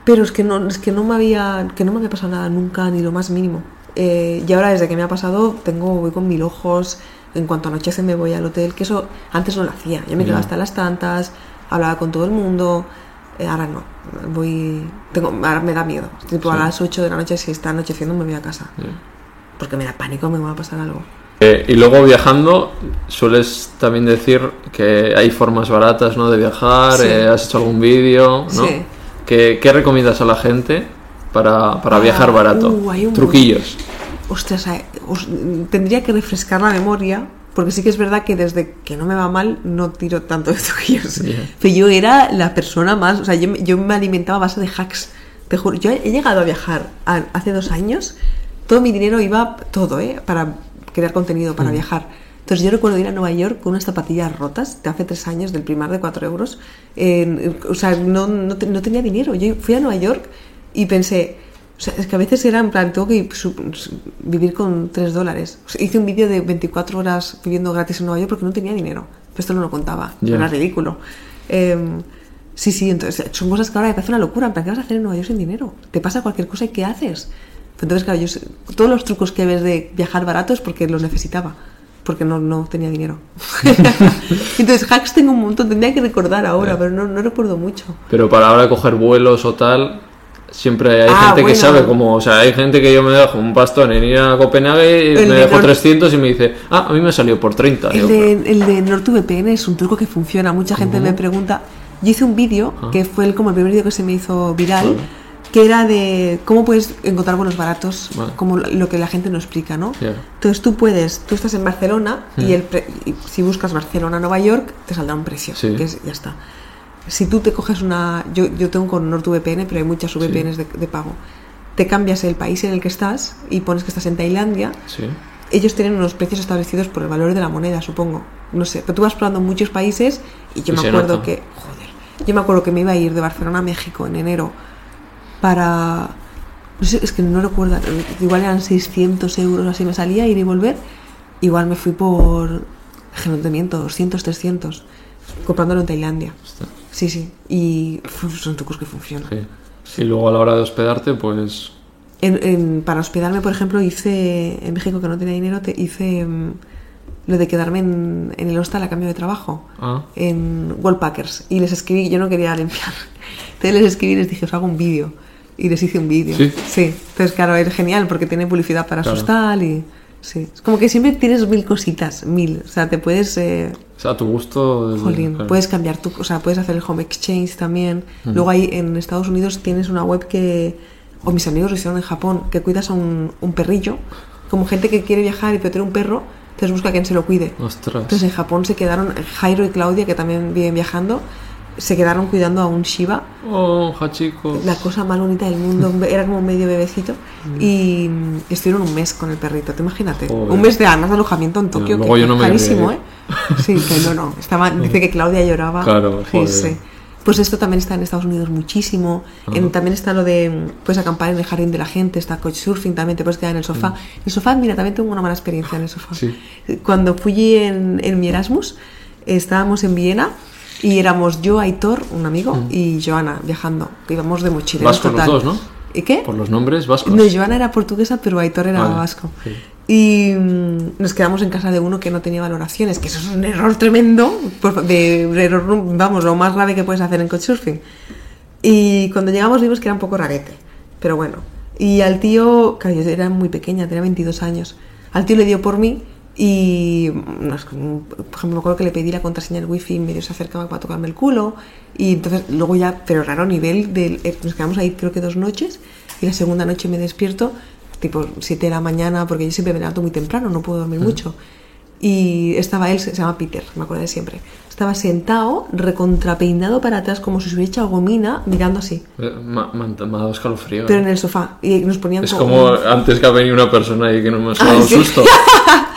pero es que no, es que no me había, que no me había pasado nada nunca, ni lo más mínimo. Eh, y ahora desde que me ha pasado, tengo, voy con mil ojos. En cuanto anochece me voy al hotel, que eso antes no lo hacía. Yo me quedaba hasta las tantas, hablaba con todo el mundo. eh, ahora no, voy, tengo, ahora me da miedo. Tipo a las 8 de la noche, si está anocheciendo, me voy a casa. Porque me da pánico, me va a pasar algo. Eh, y luego viajando, sueles también decir que hay formas baratas ¿no? de viajar, Sí. eh, has hecho algún vídeo, ¿no? Sí. ¿Qué, qué recomiendas a la gente para, para Ah, viajar barato? uh, Truquillos. Ostras, eh, os- tendría que refrescar la memoria, porque sí que es verdad que desde que no me va mal no tiro tanto de truquillos. Ya. Pero yo era la persona más, o sea, yo, yo me alimentaba a base de hacks. Te juro, yo he llegado a viajar a- hace dos años, todo mi dinero iba, todo, ¿eh? Para crear contenido, Mm. para viajar. Entonces yo recuerdo ir a Nueva York con unas zapatillas rotas de hace tres años, del primar de cuatro euros. en- o sea, no, no, no tenía dinero. Yo fui a Nueva York y pensé, o sea, es que a veces era en plan, tengo que vivir con 3 dólares. O sea, hice un vídeo de 24 horas viviendo gratis en Nueva York porque no tenía dinero. Pero esto no lo contaba, Ya. era ridículo. Em, sí, sí, entonces son cosas que ahora me parece una locura. En plan, ¿qué vas a hacer en Nueva York sin dinero? Te pasa cualquier cosa y ¿qué haces? Entonces, claro, yo todos los trucos que ves de viajar barato es porque los necesitaba. Porque no, no tenía dinero. Entonces, hacks tengo un montón. Tendría que recordar ahora, Ya. pero no, no recuerdo mucho. Pero para ahora coger vuelos o tal, siempre hay Ah, gente que sabe como, o sea, hay gente que yo me dejo un pastón en ir a Copenhague y El me de dejo Nor- 300 y me dice, ah, a mí me salió por 30. El de, el de NordVPN es un truco que funciona. Mucha gente me pregunta. Yo hice un vídeo, que fue el, como el primer vídeo que se me hizo viral, que era de cómo puedes encontrar vuelos baratos, como lo que la gente no explica, ¿no? Ya. Entonces tú puedes, tú estás en Barcelona y, el pre- y si buscas Barcelona-Nueva York, te saldrá un precio, Sí. que es- ya está. Si tú te coges una... Yo, yo tengo con NordVPN, pero hay muchas VPNs de, de pago. Te cambias el país en el que estás y pones que estás en Tailandia sí. ellos tienen unos precios establecidos por el valor de la moneda, supongo. No sé, pero tú vas probando muchos países y yo Y me acuerdo nota. que, joder, yo me acuerdo que me iba a ir de Barcelona a México en enero para, no sé, es que no recuerdo, igual eran 600 euros así me salía ir y volver, igual me fui por, que no te miento, 200, 300, comprándolo en Tailandia. Está. Sí, sí, y son trucos que funcionan. Sí. Y luego a la hora de hospedarte, pues En- en- para hospedarme, por ejemplo, hice en México que no tenía dinero, te, hice mm, lo de quedarme en, en el hostal a cambio de trabajo, Ah. en Wallpackers. Y les escribí, yo no quería limpiar. Entonces les escribí y les dije, os hago un vídeo. Y les hice un vídeo. ¿Sí? Entonces, claro, es genial porque tiene publicidad para Claro. su hostal y. Sí. Es como que siempre tienes mil cositas, mil. O sea, te puedes. eh, o sea, a tu gusto. desde- Jolín, claro. puedes cambiar tu, o sea, puedes hacer el home exchange también. Luego hay en Estados Unidos tienes una web que, o mis amigos lo hicieron en Japón, que cuidas a un, un perrillo, como gente que quiere viajar y pero tiene un perro, entonces busca a quien se lo cuide. Ostras. Entonces en Japón se quedaron, Jairo y Claudia, que también viven viajando, se quedaron cuidando a un Shiba, Oh, Hachiko. la cosa más bonita del mundo, era como un medio bebecito, y mm, estuvieron un mes con el perrito, te imagínate. Joder. Un mes de además de alojamiento en Tokio, luego que yo no carísimo, ¿eh? Sí, que no, no. Estaba, dice que Claudia lloraba. Claro, sí, joder. sí. Pues esto también está en Estados Unidos muchísimo. En- también está lo de, mm, puedes acampar en el jardín de la gente, está couchsurfing también, te puedes quedar en el sofá. El sofá, mira, también tengo una mala experiencia en el sofá. Mm. Sí. Cuando fui en, en mi Erasmus, estábamos en Viena y éramos yo, Aitor, un amigo, y Joana viajando. Íbamos de mochileros Vascos Mm. los total. dos, ¿no? ¿Y qué? Por los nombres vascos. No, Joana era portuguesa, pero Aitor era Vale, vasco. sí. Y mm, nos quedamos en casa de uno que no tenía valoraciones, que eso es un error tremendo, de un error, vamos, lo más grave que puedes hacer en Couchsurfing. Y cuando llegamos vimos que era un poco rarete, pero bueno. Y al tío, claro, yo era muy pequeña, tenía 22 años, al tío le dio por mí y, no, es que, por ejemplo, me acuerdo que le pedí la contraseña del wifi y medio se acercaba para tocarme el culo. Y entonces, luego ya, pero raro nivel de, eh, nos quedamos ahí creo que dos noches y la segunda noche me despierto tipo 7 de la mañana, porque yo siempre me levanto muy temprano, no puedo dormir mucho. Y estaba él, se se llama Peter, me acuerdo de siempre. Estaba sentado, recontrapeinado para atrás, como si se hubiera echado gomina, mirando así, Eh, Me, me ha- dado escalofrío. pero eh. en el sofá. Y nos ponían Es como antes que ha venido una persona ahí que no me ha dado Ah, un sí. susto.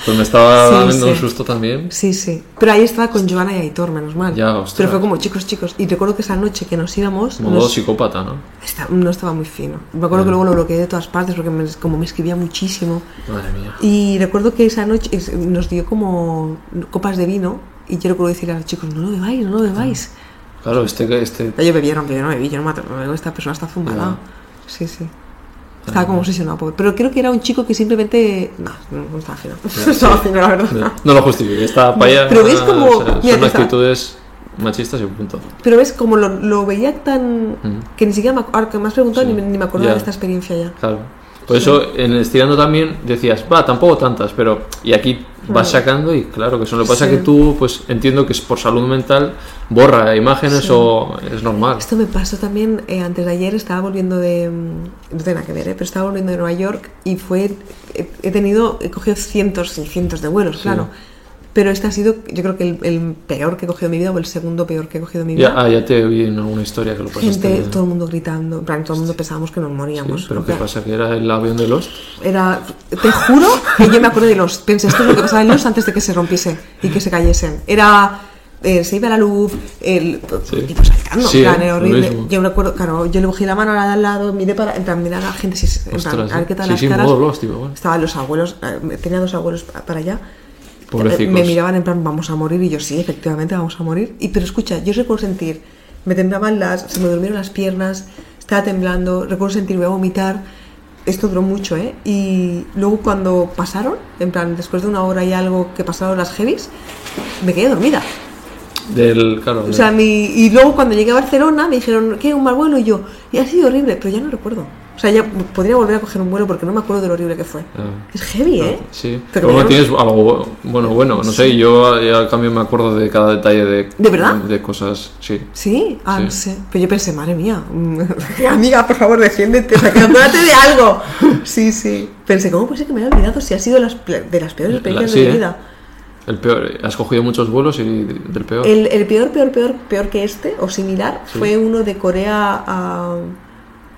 Pues me estaba Sí, dando un susto también. Sí, sí. Pero ahí estaba con Joana y Aitor, menos mal. Ya, ostras. Pero fue como chicos, chicos. Y recuerdo que esa noche que nos íbamos, Modo nos- psicópata, ¿no? no estaba muy fino. Me acuerdo que luego lo bloqueé de todas partes porque me- como me escribía muchísimo. Madre mía. Y recuerdo que esa noche nos dio como copas de vino y yo recuerdo decir a los chicos, no lo bebáis, no lo bebáis. Claro, este, este Ellos bebieron, pero yo no bebí, yo no no bebo, esta persona está zumbada. Sí, sí. Estaba como obsesionado, pobre. Pero creo que era un chico que simplemente... No, no, no estaba fino. No estaba fino, la verdad. no lo justifique, está allá. Pero ves como- o sea, mira, son te está- actitudes machistas y punto. Pero ves, como lo, lo veía tan... Mm. que ni siquiera me, ahora que me has preguntado Sí. ni, me- ni me acordaba de esta experiencia ya. Claro. Por eso en el estirando también decías, va, tampoco tantas, pero. Y aquí vas sacando y claro que eso. Lo que pasa Sí. que tú, pues entiendo que es por salud mental, borra imágenes Sí. o es normal. Esto me pasó también eh, antes de ayer, estaba volviendo de... mm, No tiene nada que ver, ¿eh? pero estaba volviendo de Nueva York y fue... He, he tenido, he cogido cientos y cientos de vuelos, Sí. claro. Pero este ha sido, yo creo que el, el peor que he cogido en mi vida o el segundo peor que he cogido en mi vida. Ya, ah, ya te vi en alguna historia que lo pasaste. Gente, todo el mundo gritando, en plan, todo el mundo pensábamos que nos Sí, moríamos. pero O ¿qué sea, pasa? ¿Que era el avión de los? Era, te juro que yo me acuerdo de los. Pensé, esto es lo que pasaba en los antes de que se rompiese y que se cayesen. Era. eh, se iba la luz, el Sí. tipo saltando, Sí, plan, era horrible. Yo me acuerdo, claro, yo le cogí la mano a la de al lado, miré para, en plan, a la gente, si, en plan, Ostras, a ver qué tal sí, las sí, caras. modo los, tipo, bueno. Estaban los abuelos, eh, tenía dos abuelos pa- para allá. Pobrecicos. Me miraban en plan, vamos a morir, y yo sí, efectivamente, vamos a morir. Y pero escucha, yo recuerdo sentir, me temblaban las, se me durmieron las piernas, estaba temblando, recuerdo sentir, voy a vomitar. Esto duró mucho, ¿eh? Y luego cuando pasaron, en plan, después de una hora y algo que pasaron las heavies, me quedé dormida. Del, claro, O sea, mi, y luego cuando llegué a Barcelona me dijeron, ¿qué? ¿Un mal vuelo? Y yo, y ha sido horrible, pero ya no recuerdo. O sea, ya podría volver a coger un vuelo porque no me acuerdo de lo horrible que fue. Ah. Es heavy, ¿eh? Sí, Pero me tienes algo bu- bueno, bueno, no sé, yo eh, al cambio me acuerdo de cada detalle de, ¿De verdad? de cosas, sí. Sí, ah, Sí. no sé. Pero yo pensé, madre mía, mm, amiga, por favor, defiéndete, acuérdate de algo. Sí, sí. Pensé, ¿cómo puede ser que me haya olvidado si ha sido las de las peores experiencias sí, de mi ¿eh? vida? El peor, has cogido muchos vuelos y del peor. El, el peor, peor, peor, peor que este, o similar, fue uno de Corea a.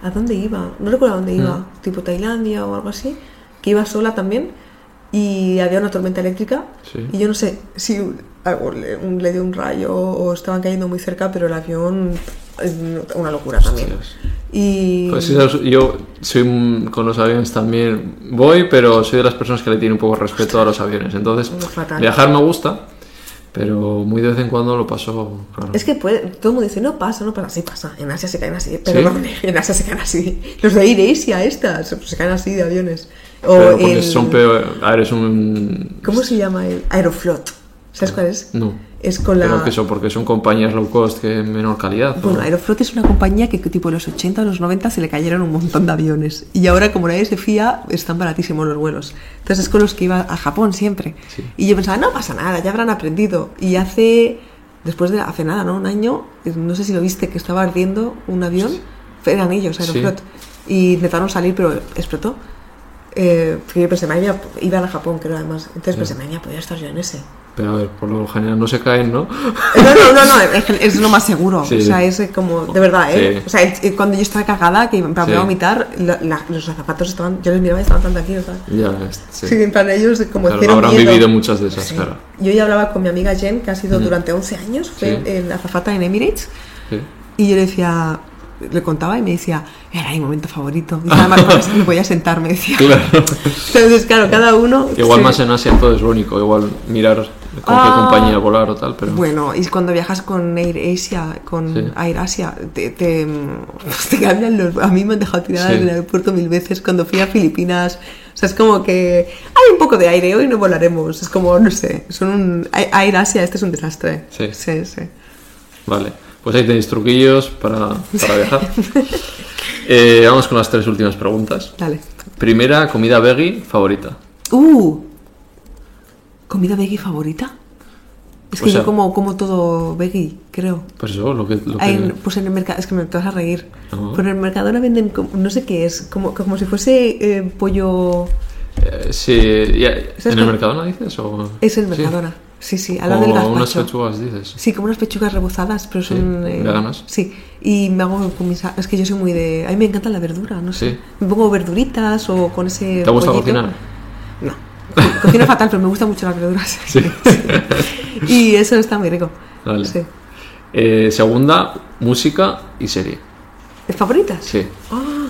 ¿A dónde iba? No recuerdo a dónde iba, Mm. tipo Tailandia o algo así, que iba sola también y había una tormenta eléctrica Sí. y yo no sé si algo le, le dio un rayo o estaban cayendo muy cerca, pero el avión una locura también. Y Pues yo soy con los aviones también voy, pero soy de las personas que le tienen un poco respeto a los aviones. Entonces, viajar me gusta, pero muy de vez en cuando lo paso. Claro. es que puede, todo el mundo dice, no pasa, no pasa, sí pasa, en Asia se caen así, pero ¿Sí? En Asia se caen así. Los de Asia estas, se caen así de aviones. O Pero porque el- son peor. A ver, es un. ¿Cómo se llama? El Aeroflot. ¿Sabes cuál es? No. Es con la... Pero que eso, porque son compañías low cost que menor calidad. Bueno, Aeroflot es una compañía que tipo en los 80 o los 90 se le cayeron un montón de aviones. Y ahora, como nadie se fía, están baratísimos los vuelos. Entonces es con los que iba a Japón siempre. Sí. Y yo pensaba, no pasa nada, ya habrán aprendido. Y hace, después de, hace nada, ¿no? Un año, no sé si lo viste, que estaba ardiendo un avión. Eran ellos, Sí. Aeroflot. Y intentaron salir, pero explotó. Eh, yo pensé, iban a Japón, creo además. Entonces pensé, mía, podría estar yo en ese. Pero a ver, por lo general no se caen, ¿no? No, no, no, no, es, es lo más seguro. Sí. O sea, es como, de verdad, ¿eh? Sí. O sea, cuando yo estaba cagada, que Sí. me iba a vomitar, la- la- los zapatos estaban, yo les miraba y estaban tan tranquilos, ¿sabes? Ya, es- sí. Sí, en plan ellos como Claro, habrán miedo. vivido muchas de esas, Sí. claro. Yo ya hablaba con mi amiga Jen, que ha sido Mm. durante 11 años, fue Sí. en azafata en Emirates, Sí. y yo le decía, le contaba y me decía, era mi momento favorito. Y además me podía sentar, me decía. Claro. Entonces, claro, cada uno... Igual más en Asia todo es lo único, igual mirar con Ah. qué compañía volar o tal, pero Bueno, y cuando viajas con Air Asia, con Sí. Air Asia, te, te, te cambian los... A mí me han dejado tirada Sí. en el aeropuerto mil veces cuando fui a Filipinas. O sea, es como que hay un poco de aire, hoy no volaremos. Es como, no sé, son un... Air Asia, este es un desastre. Sí. Sí, sí. vale. Pues ahí tenéis truquillos para, para viajar. Eh, vamos con las tres últimas preguntas. Dale. Primera, comida veggie favorita. Uh, ¿comida veggie favorita? Es O que sea- yo como, como todo veggie, creo. Pues eso, lo que... Lo que... Pues en el mercado, es que me te vas a reír. No. Pero en el Mercadona venden, no sé qué es, como, como si fuese eh, pollo... Eh, sí, ya- ¿Sabes ¿en el? Mercadona dices? O... Es el Sí. Mercadona. Sí, sí, al lado O del unas gazpacho. pechugas dices. Sí, como unas pechugas rebozadas, pero Sí, son... eh, veganas. Sí, y me hago con mis... Es que yo soy muy de... A mí me encanta la verdura, no sé. Sí. Me pongo verduritas o con ese ¿Te gusta pollito. cocinar? No. Co- Cocino fatal, pero me gustan mucho las verduras. Sí. y eso está muy rico. Vale. Sí. Eh, segunda, música y serie. ¿Es favoritas? Sí. Ah,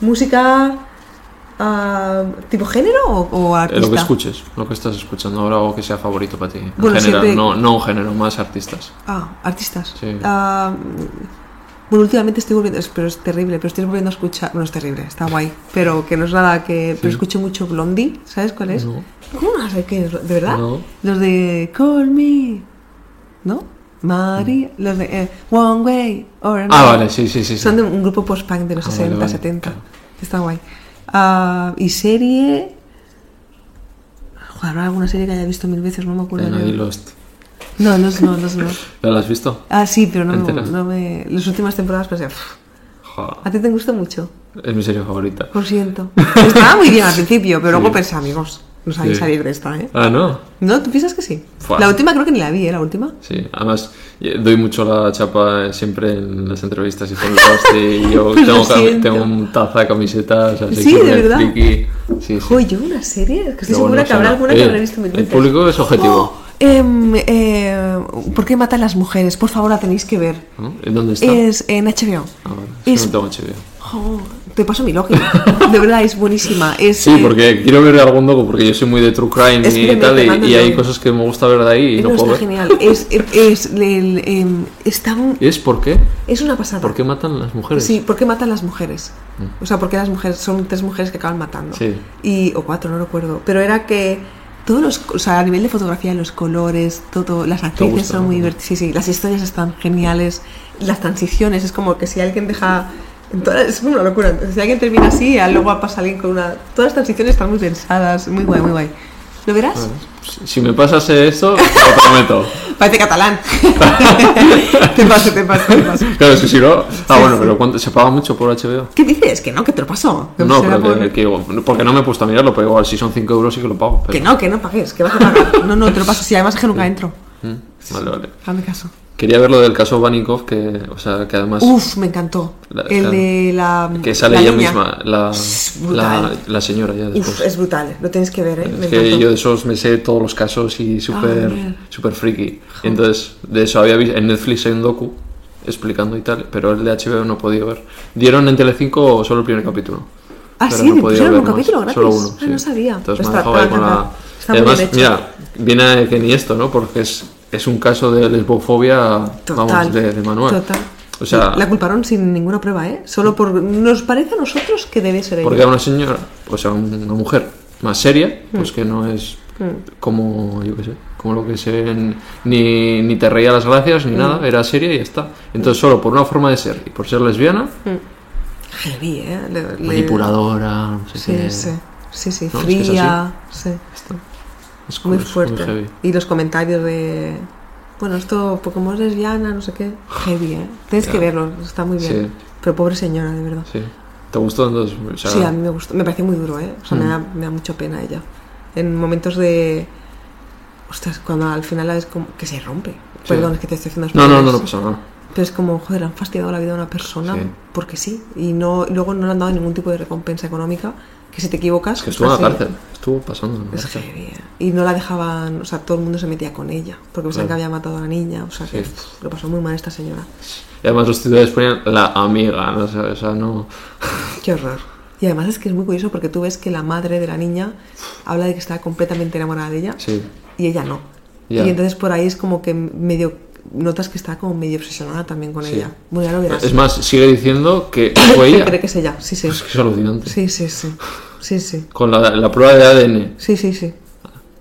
música... ah, ¿Tipo género o, o Eh, artista? lo que escuches, lo que estás escuchando ahora o que sea favorito para ti. En Bueno, general, siempre- no, no un género, más artistas. Ah, artistas. Sí. Ah, bueno, últimamente estoy volviendo, pero es terrible, pero estoy volviendo a escuchar, bueno, es terrible, está guay, pero que no es nada que, pero escucho mucho Blondie, ¿sabes cuál es? No. ¿Cómo no sé qué es? ¿De verdad? No. Los de Call Me, ¿no? María, los de eh, One Way or Ah, vale, sí, sí, sí. Son de un grupo post-punk de los Ah, 60, vale, vale, 70. claro. Está guay. Ah, y serie. Joder, ¿habrá alguna serie que haya visto mil veces, no me acuerdo. De Lost. No, no, es- no, no, es- no. ¿Ya la has visto? Ah, sí, pero no, me, no me. Las últimas temporadas pensé. "Pff, Joder, ¿A ti te gusta mucho? es mi serie favorita. Lo siento. Estaba muy bien al principio, pero luego Sí. pensé, amigos, no sabéis Sí. salir de esta, ¿eh? Ah, no. ¿No? ¿Tú piensas que sí? Fua. La última creo que ni la vi, ¿eh? La última. Sí, además eh, doy mucho la chapa eh, siempre en las entrevistas y con Lost y yo Lo tengo, tengo un taza, camisetas, así Sí, de verdad. Sí, sí. Joder, yo una serie, que estoy Pero segura bueno, que habrá alguna que eh, habré visto mil El público es objetivo. Oh, em, eh, ¿Por qué matan las mujeres? Por favor, la tenéis que ver. ¿En dónde está? Es en HBO. Ah, vale, es no tengo HBO. Te paso mi lógica. De verdad, es buenísima. Es, Sí, porque quiero ver algún docu, porque yo soy muy de true crime y tal, y, hay cosas que me gusta ver de ahí y no no, puedo está ver. genial. Es, es, el, em, ¿Es por qué? es una pasada. ¿Por qué matan las mujeres? Sí, ¿por qué matan las mujeres? O sea, porque las mujeres son tres mujeres que acaban matando. Mm. Sí. Y, o cuatro, no recuerdo. Pero era que todos los, o sea, a nivel de fotografía, los colores, todo, las actrices gusta, son muy ¿no? divertidas. Sí, sí, las historias están geniales. Las transiciones, es como que si alguien deja. es una locura. Si alguien termina así, y luego pasa alguien con una. Todas las transiciones están muy pensadas, muy guay, muy guay. ¿Lo verás? Pues, Si me pasas esto, te lo prometo. Parece catalán. te paso, te paso, te paso. Claro, es que si no. Ah, Sí, bueno, sí. pero ¿cuánto se paga mucho por HBO? ¿Qué dices? Que no, que te lo paso. Que No, pero que, por- que digo, porque no me he puesto a mirarlo, pero igual si son 5 euros sí que lo pago. pero- Que no, que no pagues, que vas a pagar. No, no, te lo paso. Si además es que nunca entro. Mm, Vale, vale. Hazme caso. Quería ver lo del caso Vanikov, que, o sea, que además. Uf, me encantó. La- el de la. que sale la ella niña. misma, la, la, la señora ya después. Uf, es brutal. Lo tienes que ver, ¿eh? Me Es que yo de esos me sé todos los casos y súper bien. súper friki. Y entonces, de eso había visto. En Netflix hay un docu explicando y tal, pero el de HBO no podido ver. Dieron en Telecinco solo el primer capítulo. Ah, pero sí, no pusieron ver un capítulo gratis. Solo uno. Ah, no sabía. Entonces Está- me ha dejado ahí está con la. Está muy además, bien hecho. mira, viene que ni esto, ¿no? Porque es, es un caso de lesbofobia, Total. vamos, de, de manual. Total. O sea, la culparon sin ninguna prueba, ¿eh? Solo por. Nos parece a nosotros que debe ser porque ella. era una señora, o sea, una mujer más seria, pues que no es Mm. como, yo qué sé, como lo que se ni, ni te reía las gracias Mm. ni nada, era seria y ya está. Entonces, solo por una forma de ser y por ser lesbiana, Heavy, ¿eh? Le- manipuladora, no sé Sí, qué. sí. Sí, sí. No, es que es Fría. sí. Es Muy es fuerte. y los comentarios de. Bueno, esto, es lesbiana, no sé qué. Heavy, ¿eh? Tienes que verlo, está muy bien. Sí. Pero pobre señora, de verdad. Sí. ¿Te gustó entonces? O sea, Sí, a mí me gustó. Me parece muy duro, ¿eh? O sea, me, Mm. da, me da mucha pena ella. En momentos de. Ostras, cuando al final la ves como. que se rompe. Sí. Perdón, es que te estoy haciendo No, no, no, no pasa nada. Pero es como, joder, han fastidiado la vida a una persona Sí. porque sí. Y no, y luego no le han dado ningún tipo de recompensa económica. Que si te equivocas. Que estuvo en la cárcel. Estuvo pasando en la Es cárcel. heavy, ¿eh? Y no la dejaban, o sea, todo el mundo se metía con ella, porque pensaban Claro. que había matado a la niña, o sea, que Sí. pff, lo pasó muy mal esta señora. Y además los titulares ponían la amiga, no o sea, no... Qué horror. Y además es que es muy curioso porque tú ves que la madre de la niña habla de que está completamente enamorada de ella Sí. y ella no. Y entonces por ahí es como que medio notas que está como medio obsesionada también con Sí. ella. Bueno, ya lo verás. Es más, sigue diciendo que fue ella. cree que es ella, sí, sí. Es que es alucinante. Sí, sí, sí. Sí, sí. Con la, la prueba de ADN, Sí, sí, sí.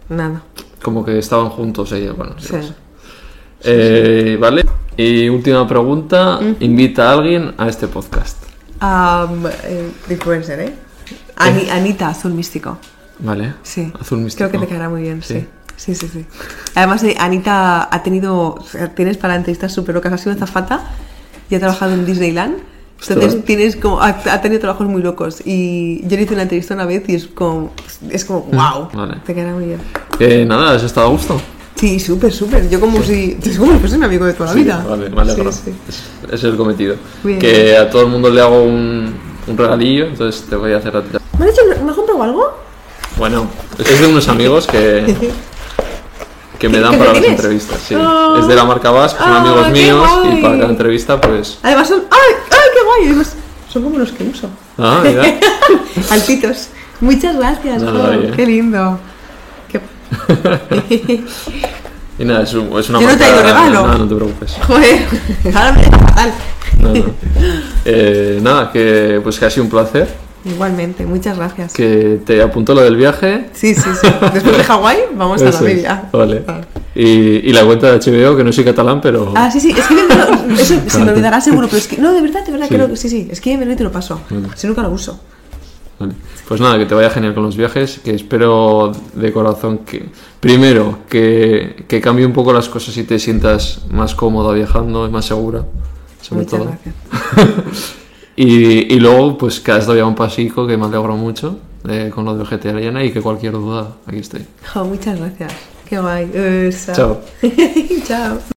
Nada. como que estaban juntos ella, bueno. yo Sí. no sé. Eh, vale. Y última pregunta, invita a alguien a este podcast. Am, eh, influencer, ¿eh? Ani- Anita, Azul Místico. Vale. Sí. Azul místico. Creo que te caerá muy bien, sí. Sí. Sí, sí, sí. Además, eh, Anita ha tenido. o sea, tienes para entrevistas súper locas. Ha sido azafata y ha trabajado en Disneyland. Entonces tienes como. Ha, ha tenido trabajos muy locos. Y yo le hice una entrevista una vez y es como. Es como, wow. Mm, vale. Te caerá muy bien. Que nada, ¿has estado a gusto? Sí, súper, súper. Yo como si. Es como si fuese mi amigo de toda la vida. Vale, alegro. Sí, sí. Es, es el cometido. Bien. Que a todo el mundo le hago un, un regalillo, entonces te voy a hacer a ti. ¿Me has, hecho, ¿Me has comprado algo? Bueno, es de unos amigos que, que me ¿Qué- dan para las tienes? entrevistas. Sí. Oh. Es de la marca Basque, son Ah, amigos míos guay. y para cada entrevista, pues. Además son. ¡Ay! ¡Ay, qué guay! Además, son como los que uso. Ah, mira. Altitos. Muchas gracias, No, no, bien. Qué lindo. Qué- Y nada, es, un- es una Yo no marca. te traigo regalo. No, no te preocupes. Joder, ahora me fatal. No, no. Eh, nada, que pues que ha sido un placer. Igualmente, muchas gracias. Que te apuntó lo del viaje. Sí, sí, sí. Después de Hawái, vamos a la media. Vale. Ah. Y, y la cuenta de HBO, que no soy catalán, pero... Ah, sí, sí, es que me- no, eso se me olvidará seguro, pero es que, no, de verdad, de verdad, Sí. creo que sí, sí, es que me y te lo paso. Vale. Si nunca lo uso. Vale. Pues nada, que te vaya genial con los viajes, que espero de corazón que, primero, que, que cambie un poco las cosas y te sientas más cómoda viajando y más segura, sobre Muchas todo. gracias. Y, y luego, pues que has dado ya un pasico que me alegro mucho eh, con lo de vegetariana y que cualquier duda, aquí estoy. Jo, muchas gracias. Qué guay. Chao. Chao.